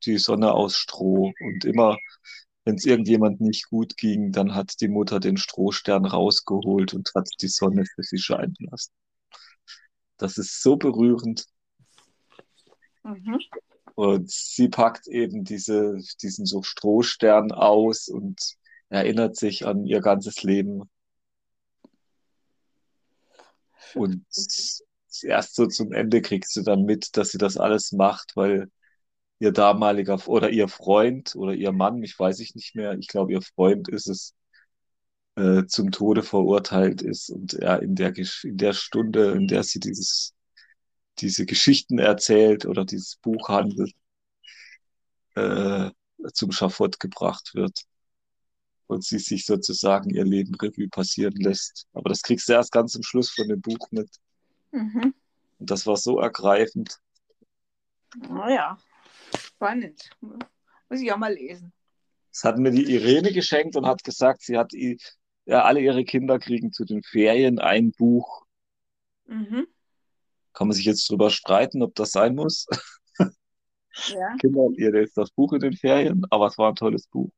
die Sonne aus Stroh. Und immer, wenn es irgendjemand nicht gut ging, dann hat die Mutter den Strohstern rausgeholt und hat die Sonne für sie scheinen lassen. Das ist so berührend.
Mhm.
Und sie packt eben diese, diesen so Strohstern aus und erinnert sich an ihr ganzes Leben. Und erst so zum Ende kriegst du dann mit, dass sie das alles macht, weil ihr damaliger oder ihr Freund oder ihr Mann, ich weiß ich nicht mehr, ich glaube ihr Freund ist es, äh, zum Tode verurteilt ist und er in der, in der Stunde, in der sie dieses, diese Geschichten erzählt oder dieses Buch handelt, äh, zum Schafott gebracht wird und sie sich sozusagen ihr Leben Revue passieren lässt. Aber das kriegst du erst ganz am Schluss von dem Buch mit.
Mhm.
Und das war so ergreifend.
Naja, spannend. Muss ich auch mal lesen.
Das hat mir die Irene geschenkt und hat gesagt, sie hat ja, alle ihre Kinder kriegen zu den Ferien ein Buch.
Mhm.
Kann man sich jetzt drüber streiten, ob das sein muss. (laughs)
Ja.
Kinder, ihr lest das Buch in den Ferien, aber es war ein tolles Buch.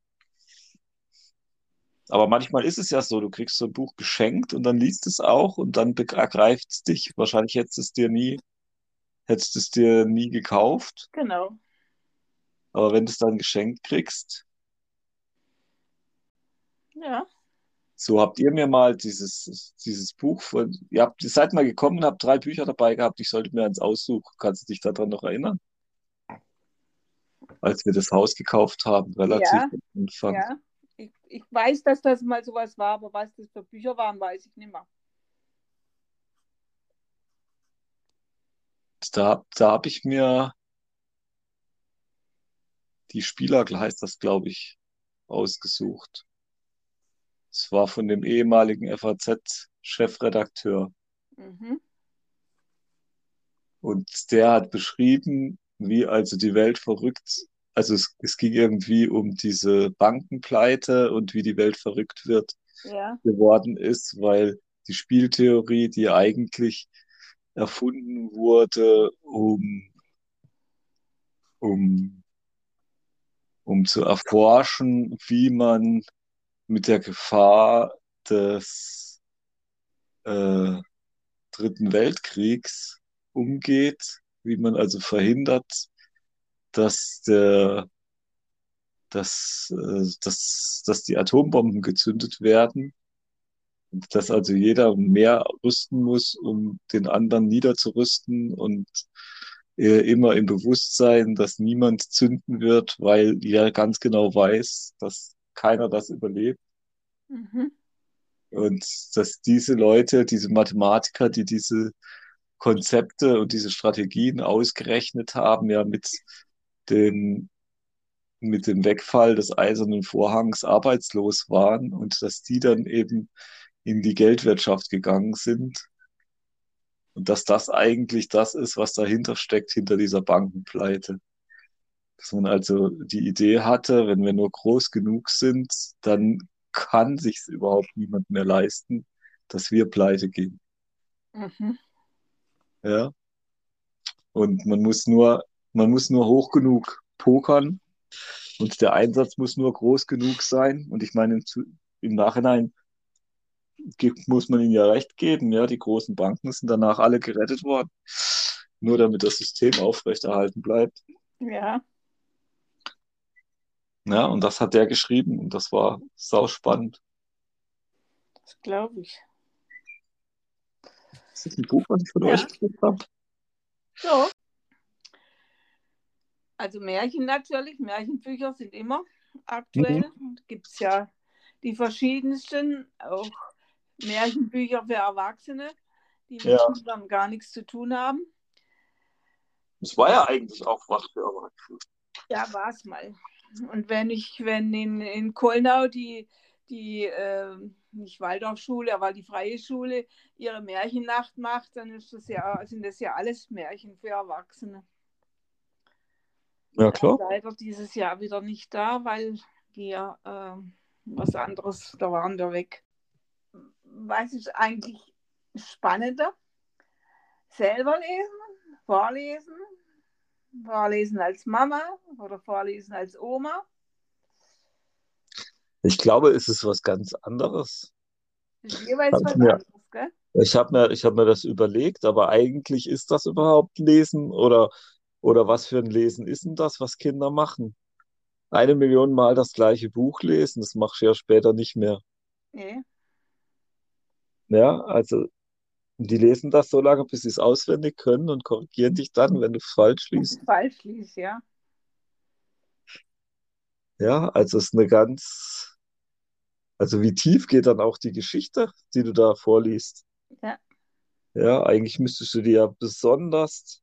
Aber manchmal ist es ja so, du kriegst so ein Buch geschenkt und dann liest es auch und dann ergreift es dich. Wahrscheinlich hättest es dir nie, hättest es dir nie gekauft.
Genau.
Aber wenn du es dann geschenkt kriegst,
Ja.
So habt ihr mir mal dieses, dieses Buch von, ihr habt, ihr seid mal gekommen und habt drei Bücher dabei gehabt, ich sollte mir eins aussuchen. Kannst du dich daran noch erinnern? Als wir das Haus gekauft haben, relativ
Ja.
am Anfang.
Ja. Ich, ich weiß, dass das mal sowas war, aber was das für Bücher waren, weiß ich nicht mehr.
Da, da habe ich mir die Spieler, heißt das, glaube ich, ausgesucht. Es war von dem ehemaligen FAZ-Chefredakteur.
Mhm.
Und der hat beschrieben, wie also die Welt verrückt, also es, es ging irgendwie um diese Bankenpleite und wie die Welt verrückt wird
Ja.
geworden ist, weil die Spieltheorie, die eigentlich erfunden wurde, um, um, um zu erforschen, wie man mit der Gefahr des äh, Dritten Weltkriegs umgeht, wie man also verhindert, dass der, dass, äh, dass, dass die Atombomben gezündet werden dass also jeder mehr rüsten muss, um den anderen niederzurüsten und äh, immer im Bewusstsein, dass niemand zünden wird, weil er ganz genau weiß, dass keiner das überlebt.
Mhm.
Und dass diese Leute, diese Mathematiker, die diese Konzepte und diese Strategien ausgerechnet haben, ja mit dem, mit dem Wegfall des Eisernen Vorhangs arbeitslos waren und dass die dann eben in die Geldwirtschaft gegangen sind. Und dass das eigentlich das ist, was dahinter steckt, hinter dieser Bankenpleite. Dass man also die Idee hatte, wenn wir nur groß genug sind, dann kann sich's überhaupt niemand mehr leisten, dass wir pleite gehen.
Mhm.
Ja. Und man muss nur, man muss nur hoch genug pokern und der Einsatz muss nur groß genug sein. Und ich meine, im, im Nachhinein gibt, muss man ihnen ja recht geben. Ja, die großen Banken sind danach alle gerettet worden, nur damit das System aufrechterhalten bleibt.
Ja.
Ja, und das hat der geschrieben und das war sau spannend.
Das glaube ich.
Ist das ein Buch, was ich von
Ja.
euch gekriegt habe?
So. Also Märchen natürlich, Märchenbücher sind immer aktuell. Gibt es ja die verschiedensten, auch Märchenbücher für Erwachsene, die mit
Ja.
Kindern gar nichts zu tun haben.
Das war ja eigentlich auch was für Erwachsene.
Ja, war es mal. Und wenn ich, wenn in, in Kollnau die, die äh, nicht Waldorfschule, aber die freie Schule ihre Märchennacht macht, dann ist das ja, sind das ja alles Märchen für Erwachsene.
Ja, klar.
Leider dieses Jahr wieder nicht da, weil wir äh, was anderes, da waren wir weg. Was ist eigentlich spannender? Selber lesen, vorlesen Vorlesen als Mama oder vorlesen als Oma?
Ich glaube, es ist was ganz anderes.
Jeweils was
mir-
anderes, gell?
Ich habe mir, ich hab mir das überlegt, aber eigentlich ist das überhaupt Lesen oder, oder was für ein Lesen ist denn das, was Kinder machen? Eine Million Mal das gleiche Buch lesen, das machst du ja später nicht mehr.
Nee.
Ja, also die lesen das so lange, bis sie es auswendig können und korrigieren dich dann, wenn du es falsch liest.
Falsch liest, ja.
Ja, also es ist eine ganz, also wie tief geht dann auch die Geschichte, die du da vorliest?
Ja.
Ja, eigentlich müsstest du die ja besonders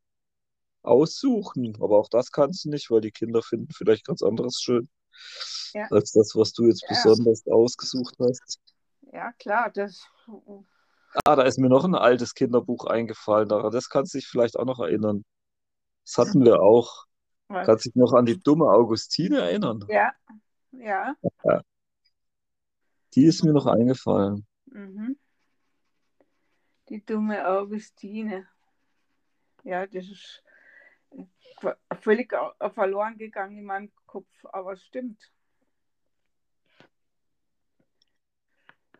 aussuchen, aber auch das kannst du nicht, weil die Kinder finden vielleicht ganz anderes schön
Ja.
als das, was du jetzt
Ja.
besonders ausgesucht hast.
Ja, klar, das.
Ah, da ist mir noch ein altes Kinderbuch eingefallen, daran, das kannst du dich vielleicht auch noch erinnern. Das hatten wir auch.
Was?
Kannst dich noch an die dumme Augustine erinnern?
Ja, ja.
Die ist mir noch eingefallen.
Mhm. Die dumme Augustine. Ja, das ist äh, völlig verloren gegangen in meinem Kopf, aber es stimmt.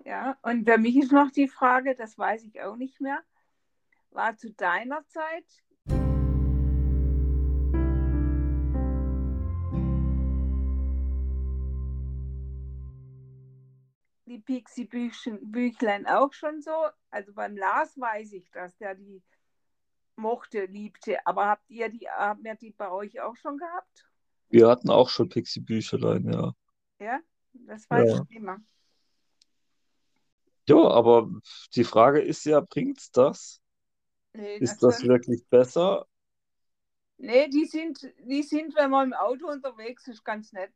Ja, und für mich ist noch die Frage, das weiß ich auch nicht mehr, war zu deiner Zeit die Pixie-Büchlein auch schon so? Also beim Lars weiß ich, dass der die mochte, liebte, aber habt ihr die, habt ihr die bei euch auch schon gehabt?
Wir hatten auch schon Pixie-Büchlein, ja.
Ja, das weiß
Ja.
ich mehr.
Ja, aber die Frage ist ja, bringt's das?
Nee,
Ist das
soll-
wirklich besser?
nee die, sind, die sind, wenn man im Auto unterwegs ist, ganz nett.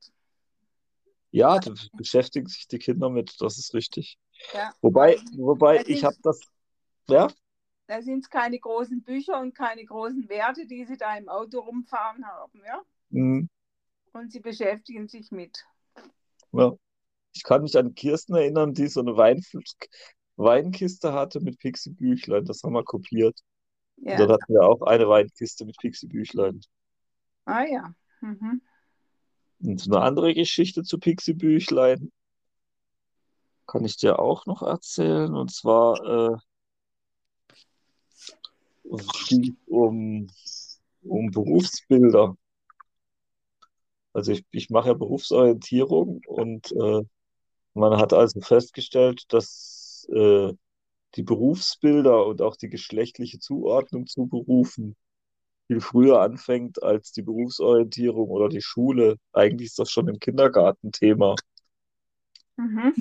Ja, da beschäftigen sich die Kinder mit, das ist richtig.
Ja.
Wobei, wobei ich habe das, ja,
Da sind es keine großen Bücher und keine großen Werte, die sie da im Auto rumfahren haben, ja?
hm,
Und sie beschäftigen sich mit.
ja. Ich kann mich an Kirsten erinnern, die so eine Wein, Weinkiste hatte mit Pixie-Büchlein, das haben wir kopiert. Und
Ja.
dann hatten wir auch eine Weinkiste mit Pixie-Büchlein.
Ah ja. Mhm.
Und eine andere Geschichte zu Pixie-Büchlein kann ich dir auch noch erzählen. Und zwar äh, es ging um, um Berufsbilder. Also ich, ich mache ja Berufsorientierung und äh, man hat also festgestellt, dass äh, die Berufsbilder und auch die geschlechtliche Zuordnung zu Berufen viel früher anfängt als die Berufsorientierung oder die Schule. Eigentlich ist das schon im Kindergarten Thema.
Mhm.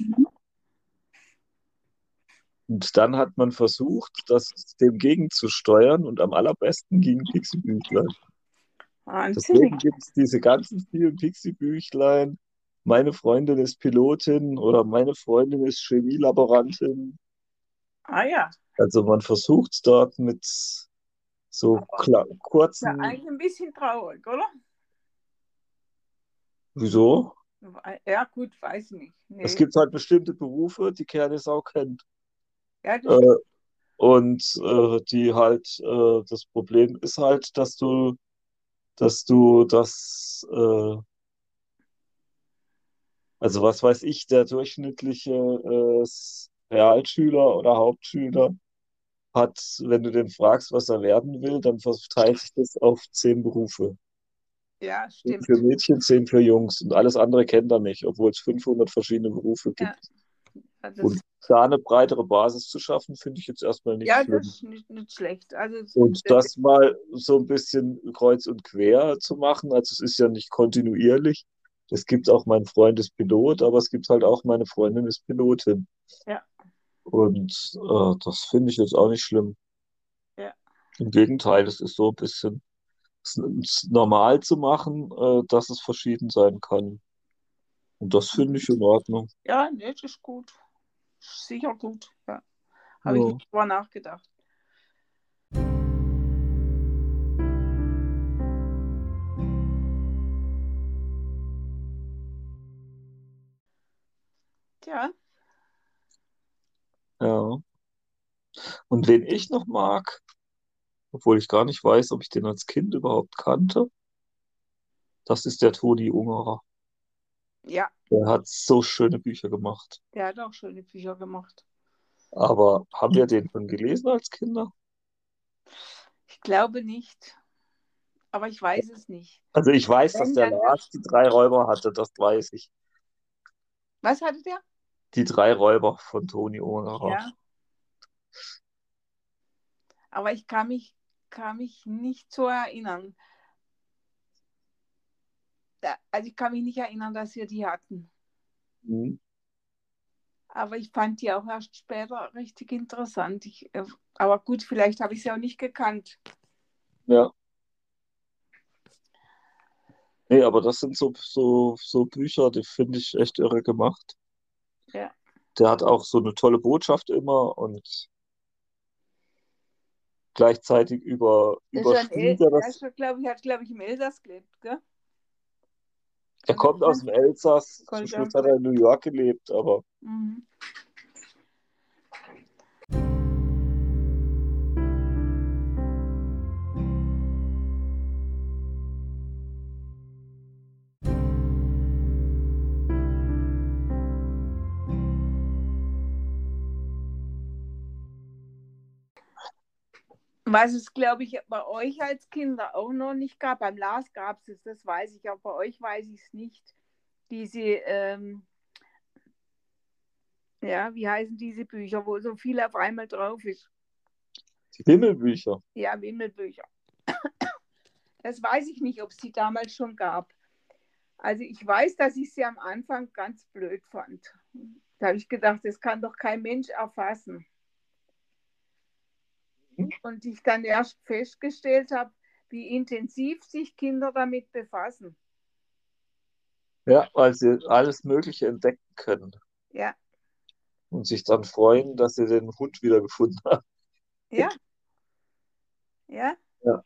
Und dann hat man versucht, das dem gegenzusteuern und am allerbesten ging Pixie-Büchlein. Deswegen gibt es diese ganzen vielen Pixie-Büchlein. Meine Freundin ist Pilotin oder meine Freundin ist Chemielaborantin.
Ah ja.
Also man versucht dort mit so kla-
Ist ja
kurzen,
eigentlich ein bisschen traurig, oder?
wieso?
Ja, gut, weiß ich nicht. Nee.
Es gibt halt bestimmte Berufe, die keine Sau kennt.
ja,
Äh, und äh, die halt, äh, das Problem ist halt, dass du, dass du das, äh, also was weiß ich, der durchschnittliche äh, Realschüler oder Hauptschüler hat, wenn du den fragst, was er werden will, dann verteilt sich das auf zehn Berufe.
ja,
Zehn
stimmt.
für Mädchen, zehn für Jungs und alles andere kennt er nicht, obwohl es 500 verschiedene Berufe gibt.
Ja. Ja, das,
Und da eine breitere Basis zu schaffen, finde ich jetzt erstmal nicht
ja,
schlimm.
das ist nicht, nicht schlecht. Also,
Und das mal so ein bisschen kreuz und quer zu machen, also es ist ja nicht kontinuierlich. Es gibt auch mein Freund ist Pilot, aber es gibt halt auch meine Freundin ist Pilotin.
Ja.
Und äh, das finde ich jetzt auch nicht schlimm.
Ja.
Im Gegenteil, es ist so ein bisschen normal zu machen, äh, dass es verschieden sein kann. Und das finde ich in Ordnung.
Ja, nee, das ist gut. Sicher gut. Ja. Habe
Ja.
ich nicht drüber nachgedacht. Tja,
Ja. Und wen ich noch mag, obwohl ich gar nicht weiß, ob ich den als Kind überhaupt kannte. Das ist der Toni Ungerer.
Ja,
Der hat so schöne Bücher gemacht.
der hat auch schöne Bücher gemacht.
Aber haben wir den schon gelesen als Kinder?
Ich glaube nicht. Aber ich weiß es nicht.
Also ich weiß, dass
Wenn,
der
dann
Lars die drei Räuber hatte, das weiß ich.
Was hatte der?
Die drei Räuber von Toni Ungerer.
Ja. Aber ich kann mich, kann mich nicht so erinnern. Da, also ich kann mich nicht erinnern, dass wir die hatten.
Mhm.
Aber ich fand die auch erst später richtig interessant. Ich, äh, aber gut, vielleicht habe ich sie auch nicht gekannt.
Ja. Nee, aber das sind so, so, so Bücher, die finde ich echt irre gemacht.
Ja.
Der hat auch so eine tolle Botschaft immer und gleichzeitig über, überspielt er das.
das glaube ich, hat, glaube ich, im Elsass gelebt, gell?
Er kommt aus dem Elsass, zum Schluss hat er in New York gelebt, aber
Mhm. Was es, glaube ich, bei euch als Kinder auch noch nicht gab, beim Lars gab es es, das weiß ich, aber bei euch weiß ich es nicht. Diese, ähm, ja, wie heißen diese Bücher, wo so viel auf einmal drauf ist?
die Wimmelbücher.
Ja, Wimmelbücher. Das weiß ich nicht, ob es die damals schon gab. Also ich weiß, dass ich sie am Anfang ganz blöd fand. Da habe ich gedacht, das kann doch kein Mensch erfassen. Und ich dann erst festgestellt habe, wie intensiv sich Kinder damit befassen.
Ja, weil sie alles Mögliche entdecken können
Ja,
und sich dann freuen, dass sie den Hund wiedergefunden haben.
ja, ja.
Ja.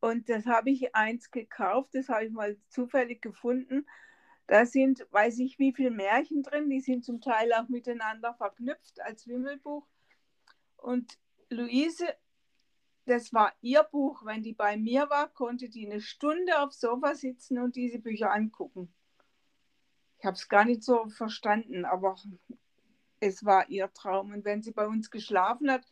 Und das habe ich eins gekauft, das habe ich mal zufällig gefunden. Da sind, weiß ich wie viele Märchen drin, die sind zum Teil auch miteinander verknüpft als Wimmelbuch. Und Luise, das war ihr Buch. Wenn die bei mir war, konnte die eine Stunde aufs Sofa sitzen und diese Bücher angucken. Ich habe es gar nicht so verstanden, aber es war ihr Traum. Und wenn sie bei uns geschlafen hat,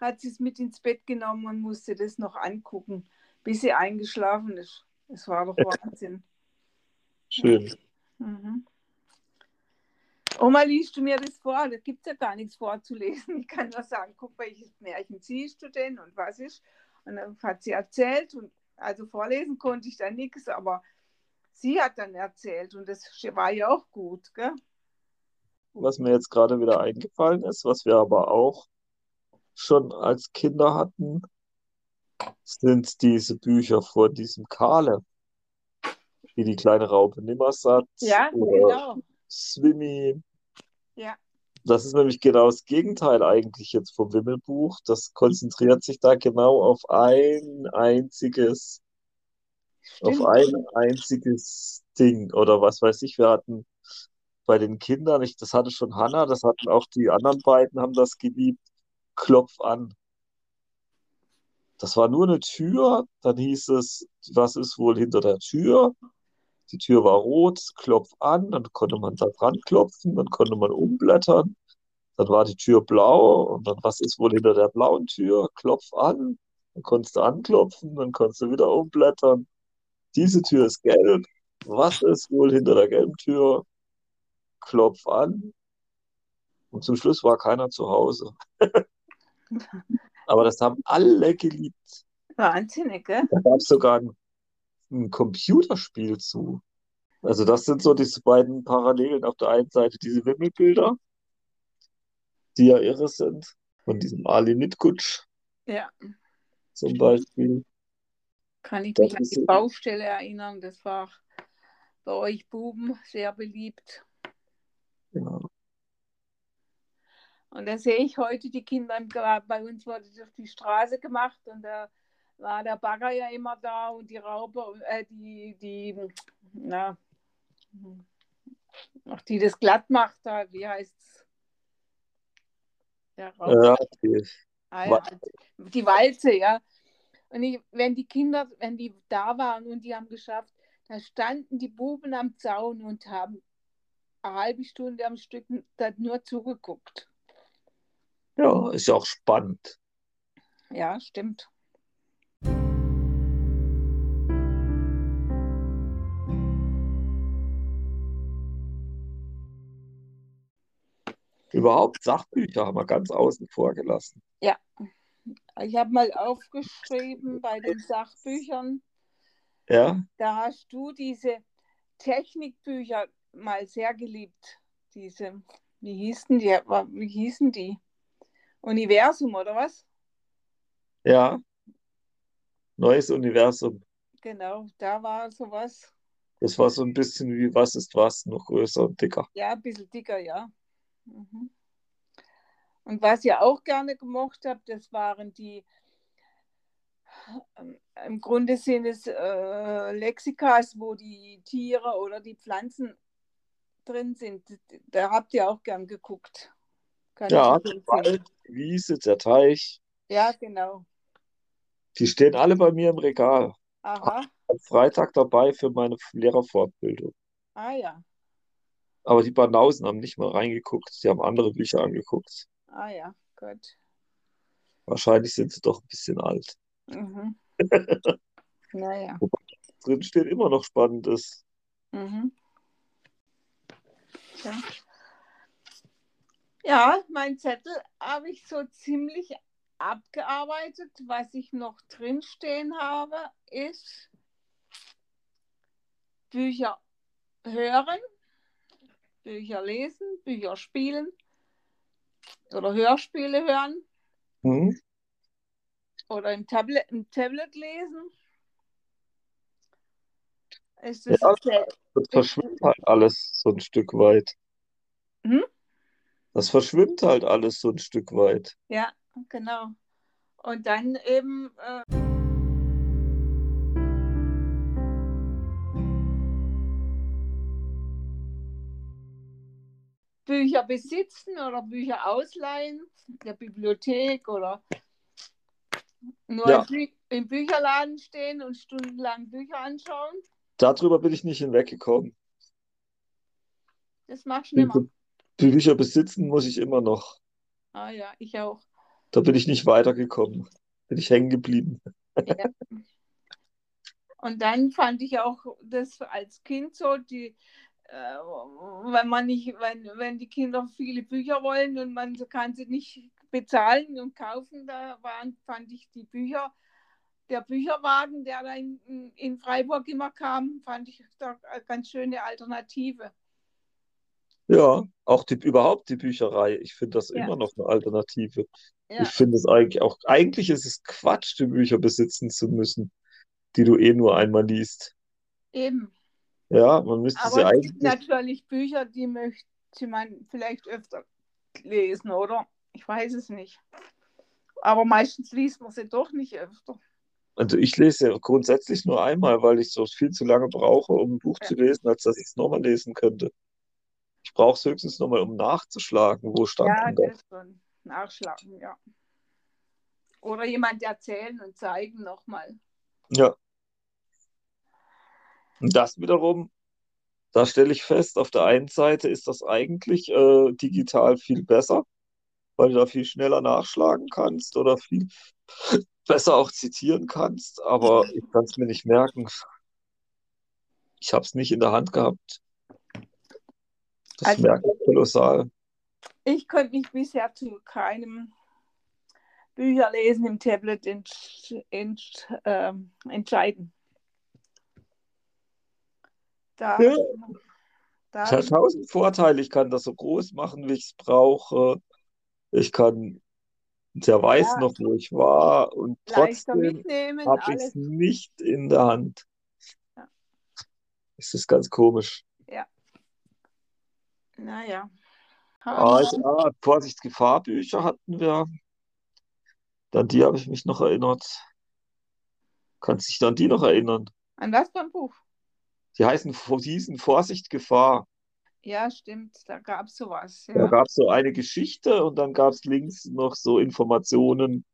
hat sie es mit ins Bett genommen und musste das noch angucken, bis sie eingeschlafen ist. Es war doch Wahnsinn.
Schön.
Mhm. Oma, liest du mir das vor? Da gibt es ja gar nichts vorzulesen. Ich kann nur sagen, guck, welches Märchen siehst du denn und was ist? Und dann hat sie erzählt und also vorlesen konnte ich dann nichts, aber sie hat dann erzählt und das war ja auch gut, gell?
Was mir jetzt gerade wieder eingefallen ist, was wir aber auch schon als Kinder hatten, sind diese Bücher von diesem Kahle, wie die kleine Raupe Nimmersatt
Ja,
oder
genau.
Swimmy.
Ja.
Das ist nämlich genau das Gegenteil eigentlich jetzt vom Wimmelbuch. Das konzentriert sich da genau auf ein einziges, auf
Stimmt.
ein einziges Ding oder was weiß ich. Wir hatten bei den Kindern, ich, das hatte schon Hannah, das hatten auch die anderen beiden, haben das geliebt. Klopf an. Das war nur eine Tür, dann hieß es, was ist wohl hinter der Tür? Die Tür war rot, klopf an, dann konnte man da dran klopfen, dann konnte man umblättern, dann war die Tür blau und dann, was ist wohl hinter der blauen Tür? Klopf an, dann konntest du anklopfen, dann konntest du wieder umblättern. Diese Tür ist gelb, was ist wohl hinter der gelben Tür? Klopf an. Und zum Schluss war keiner zu Hause. (laughs) Aber das haben alle geliebt.
Wahnsinnig, gell?
Da gab es sogar ein, ein Computerspiel zu. Also das sind so diese beiden Parallelen. Auf der einen Seite diese Wimmelbilder, die ja irre sind, von diesem Ali Nitkutsch
Ja,
zum Beispiel.
kann ich
Das
mich an die
so-
Baustelle erinnern. Das war bei euch Buben sehr beliebt.
Ja.
Und da sehe ich heute die Kinder, im bei uns wurde durch die Straße gemacht und da war der Bagger ja immer da und die Raupe, äh, die, die, na, ach, die das glatt macht, da, wie heißt's? Der Raupe.
Ja, die,
Ah. Die Walze, ja. Und ich, wenn die Kinder, wenn die da waren und die haben geschafft, da standen die Buben am Zaun und haben eine halbe Stunde am Stück nur zugeguckt.
Ja, ist ja auch spannend.
Ja, stimmt.
Überhaupt Sachbücher haben wir ganz außen vor gelassen.
Ja, ich habe mal aufgeschrieben bei den Sachbüchern.
Ja.
Da hast du diese Technikbücher mal sehr geliebt. Diese, wie hießen die? Wie hießen die? Universum oder was?
Ja. Neues Universum.
Genau, da war sowas.
Das war so ein bisschen wie Was ist was, noch größer und dicker.
Ja, ein bisschen dicker, ja. Mhm. Und was ich auch gerne gemocht habe, das waren die, ähm, im Grunde sind es äh, Lexikas, wo die Tiere oder die Pflanzen drin sind. Da habt ihr auch gern geguckt.
Kann ja, der Wald, die Wiese, der Teich.
Ja, genau.
Die stehen alle bei mir im Regal.
Aha.
Am Freitag dabei für meine Lehrerfortbildung.
Ah ja.
Aber die Banausen haben nicht mal reingeguckt. Die haben andere Bücher angeguckt.
Ah ja, gut.
Wahrscheinlich sind sie doch ein bisschen alt.
Mhm. (laughs) naja.
Wobei drin steht immer noch Spannendes.
Mhm. Ja. ja, mein Zettel habe ich so ziemlich abgearbeitet. Was ich noch drinstehen habe, ist Bücher hören, Bücher lesen, Bücher spielen oder Hörspiele hören
mhm.
oder im Tablet, im Tablet lesen. Ist das,
ja, das verschwimmt halt alles so ein Stück weit.
Hm?
Das verschwimmt halt alles so ein Stück weit.
Ja, genau. Und dann eben. Äh Bücher besitzen oder Bücher ausleihen, der Bibliothek oder nur ja. im, Bü im Bücherladen stehen und stundenlang Bücher anschauen.
Darüber bin ich nicht hinweggekommen.
Das machst du nicht mehr.
Bücher besitzen muss ich immer noch.
Ah ja, ich auch.
Da bin ich nicht weitergekommen. Bin ich hängen geblieben.
Ja. (laughs) Und dann fand ich auch das als Kind so, die, wenn man nicht, wenn, wenn die Kinder viele Bücher wollen und man kann sie nicht bezahlen und kaufen, da waren, fand ich die Bücher, der Bücherwagen, der da in, in Freiburg immer kam, fand ich da eine ganz schöne Alternative.
Ja, auch die, überhaupt die Bücherei. Ich finde das ja. immer noch eine Alternative. Ja. Ich finde es eigentlich auch, eigentlich ist es Quatsch, die Bücher besitzen zu müssen, die du eh nur einmal liest.
Eben.
Ja, man müsste
Aber
sie
es
eigentlich.
gibt natürlich Bücher, die möchte man vielleicht öfter lesen, oder? Ich weiß es nicht. Aber meistens liest man sie doch nicht öfter.
Also ich lese ja grundsätzlich nur einmal, weil ich so viel zu lange brauche, um ein Buch ja. zu lesen, als dass ich es nochmal lesen könnte. Ich brauche es höchstens nochmal, um nachzuschlagen, wo stand
Ja, das schon. Nachschlagen, ja. Oder jemand erzählen und zeigen nochmal.
Ja. Und das wiederum, da stelle ich fest, auf der einen Seite ist das eigentlich äh, digital viel besser, weil du da viel schneller nachschlagen kannst oder viel (laughs) besser auch zitieren kannst, aber ich kann es mir nicht merken. Ich habe es nicht in der Hand gehabt. Das
Also-
merke ich kolossal.
Ich konnte mich bisher zu keinem Bücherlesen im Tablet entsch entsch ähm, entscheiden. Da,
Ja.
da,
Es hat tausend Vorteile. Ich kann das so groß machen, wie ich es brauche. Ich kann, der weiß
Ja.
noch, wo ich war und
leichter
trotzdem habe ich es nicht in der Hand.
Ja.
Es ist ganz komisch.
Naja.
Ah, ich, ah, Vorsicht, Gefahrbücher hatten wir. Dann die habe ich mich noch erinnert. Kannst dich an die noch erinnern?
An was für ein Buch?
Die heißen, (laughs) die hießen Vorsicht, Gefahr.
Ja, stimmt, da gab es sowas.
Da
Ja.
gab es so eine Geschichte und dann gab es links noch so Informationen.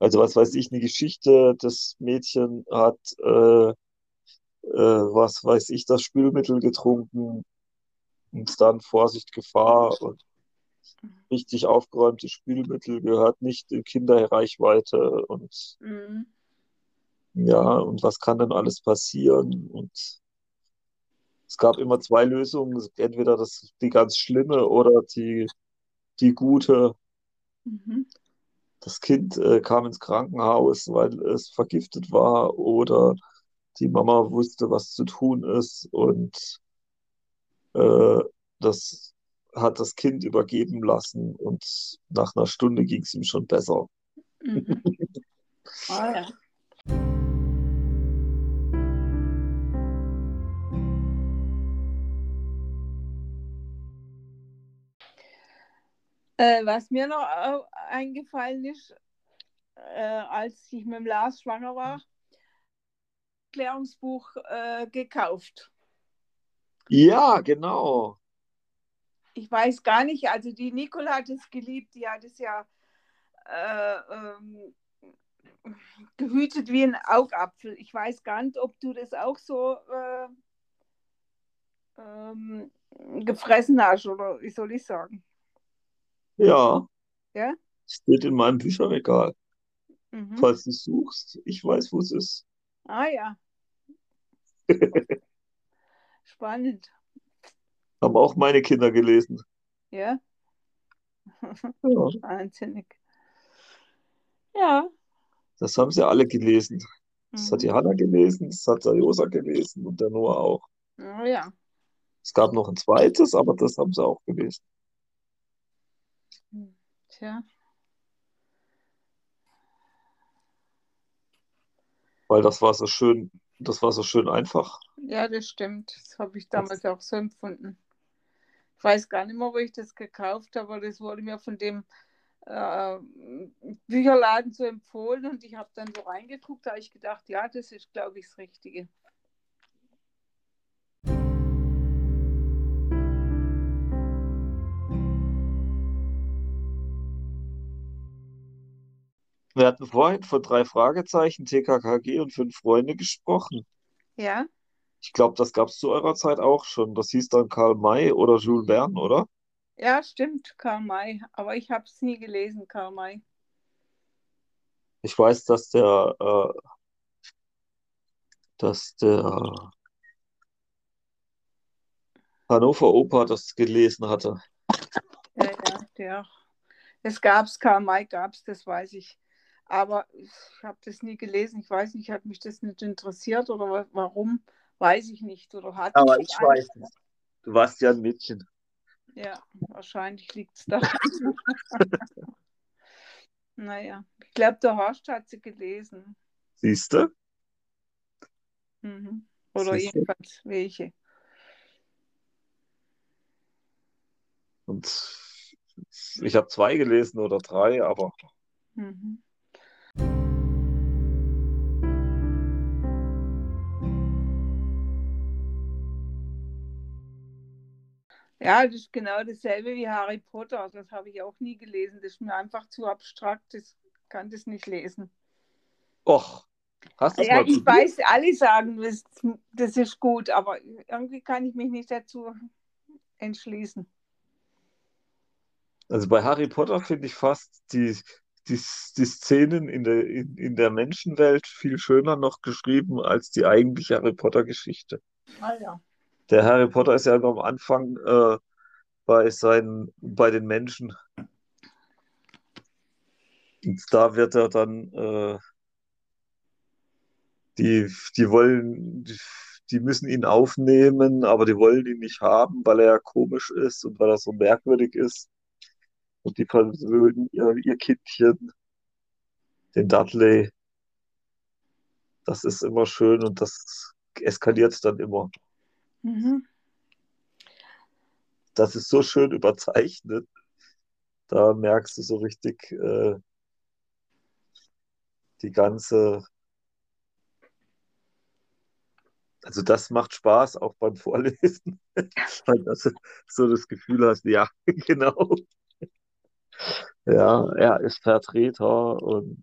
Also was weiß ich, eine Geschichte, das Mädchen hat, äh, äh, was weiß ich, das Spülmittel getrunken und dann Vorsicht, Gefahr und richtig aufgeräumtes Spülmittel gehört nicht in Kinderreichweite und
Mhm.
ja, und was kann denn alles passieren? Und es gab immer zwei Lösungen, entweder das, die ganz schlimme oder die, die gute.
Mhm.
Das Kind äh, kam ins Krankenhaus, weil es vergiftet war, oder die Mama wusste, was zu tun ist, und äh, das hat das Kind übergeben lassen, und nach einer Stunde ging es ihm schon besser.
Mhm. (laughs) Ah, ja. Äh, was mir noch eingefallen ist, äh, als ich mit dem Lars schwanger war, Erklärungsbuch äh, gekauft.
Ja, genau.
Ich weiß gar nicht, also die Nicole hat es geliebt, die hat es ja äh, ähm, gehütet wie ein Augapfel. Ich weiß gar nicht, ob du das auch so äh, ähm, gefressen hast oder wie soll ich sagen.
Ja,
Ja?
steht in meinem Bücherregal.
Mhm.
Falls du es suchst, ich weiß, wo es ist.
Ah ja, (laughs) spannend.
Haben auch meine Kinder gelesen.
Ja,
Ja, (laughs)
wahnsinnig. Ja.
das haben sie alle gelesen. Das hat die
Mhm.
Hanna gelesen, das hat der Josa gelesen und der Noah auch.
Ah, ja.
Es gab noch ein zweites, aber das haben sie auch gelesen.
Tja.
Weil das war so schön, das war so schön einfach.
Ja, das stimmt. Das habe ich damals auch so empfunden. Ich weiß gar nicht mehr, wo ich das gekauft habe, aber das wurde mir von dem äh, Bücherladen so empfohlen und ich habe dann so reingeguckt, da habe ich gedacht, ja, das ist, glaube ich, das Richtige.
Wir hatten vorhin von drei Fragezeichen, TKKG und fünf Freunde gesprochen.
Ja,
Ich glaube, das gab es zu eurer Zeit auch schon. Das hieß dann Karl May oder Jules Verne, oder?
ja, stimmt, Karl May. Aber ich habe es nie gelesen, Karl May.
Ich weiß, dass der, äh, dass der Hannover Oper das gelesen hatte.
Ja, ja, der. Es gab es, Karl May gab es, das weiß ich. Aber ich habe das nie gelesen. Ich weiß nicht, hat mich das nicht interessiert oder wa- warum, weiß ich nicht. Oder hat
Aber ich weiß es. Du warst ja ein Mädchen.
Ja, wahrscheinlich liegt es daran. (laughs) naja, ich glaube, der Horst hat sie gelesen.
Siehst du?
Mhm. Oder
Siehst du?
jedenfalls welche.
Und ich habe zwei gelesen oder drei, aber
Mhm. Ja, das ist genau dasselbe wie Harry Potter. Das habe ich auch nie gelesen. Das ist mir einfach zu abstrakt. Das kann das nicht lesen.
och, hast du
Ja,
mal
ich weiß, alle sagen, das, das ist gut, aber irgendwie kann ich mich nicht dazu entschließen.
Also bei Harry Potter finde ich fast die, die, die Szenen in der, in, in der Menschenwelt viel schöner noch geschrieben als die eigentliche Harry Potter-Geschichte.
Ah ja.
Der Harry Potter ist ja am Anfang äh, bei seinen, bei den Menschen. Und da wird er dann, äh, die, die wollen, die, die müssen ihn aufnehmen, aber die wollen ihn nicht haben, weil er ja komisch ist und weil er so merkwürdig ist. Und die verwöhnen ihr, ihr Kindchen, den Dudley. Das ist immer schön und das eskaliert dann immer.
Mhm.
Das ist so schön überzeichnet. Da merkst du so richtig äh, die ganze Also das macht Spaß, auch beim Vorlesen, (laughs) weil du so das Gefühl hast, ja, (laughs) genau. Ja, er ist Vertreter und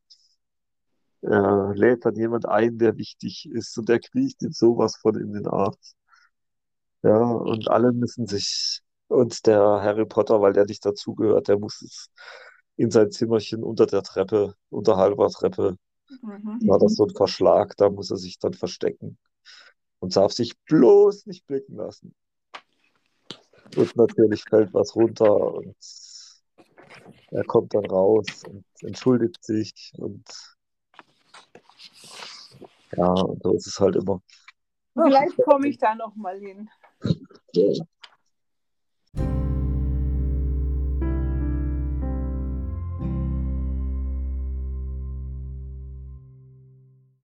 er lädt dann jemand ein, der wichtig ist und der kriecht ihm sowas von in den Arsch. Ja, und alle müssen sich, und der Harry Potter, weil der nicht dazugehört, der muss es in sein Zimmerchen unter der Treppe, unter halber Treppe,
Mhm.
war das so ein Verschlag, da muss er sich dann verstecken und darf sich bloß nicht blicken lassen. Und natürlich fällt was runter und er kommt dann raus und entschuldigt sich und ja, und so ist es halt immer.
Vielleicht komme ich da noch mal hin.
Ja.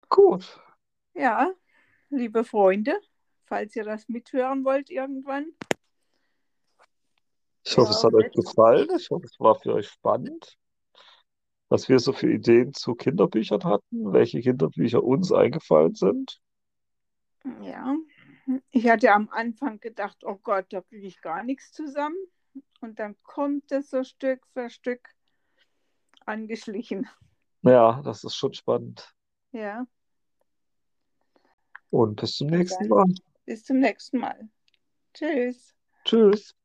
Gut.
Ja, liebe Freunde, falls ihr das mithören wollt irgendwann.
Ich hoffe,
Ja,
es hat euch gefallen. Ich hoffe, es war für euch spannend, was wir so für Ideen zu Kinderbüchern hatten, welche Kinderbücher uns eingefallen sind.
Ja, ich hatte am Anfang gedacht, oh Gott, da kriege ich gar nichts zusammen. Und dann kommt es so Stück für Stück angeschlichen.
Ja, das ist schon spannend.
Ja,
Und bis zum nächsten Mal.
bis zum nächsten Mal. Tschüss.
Tschüss.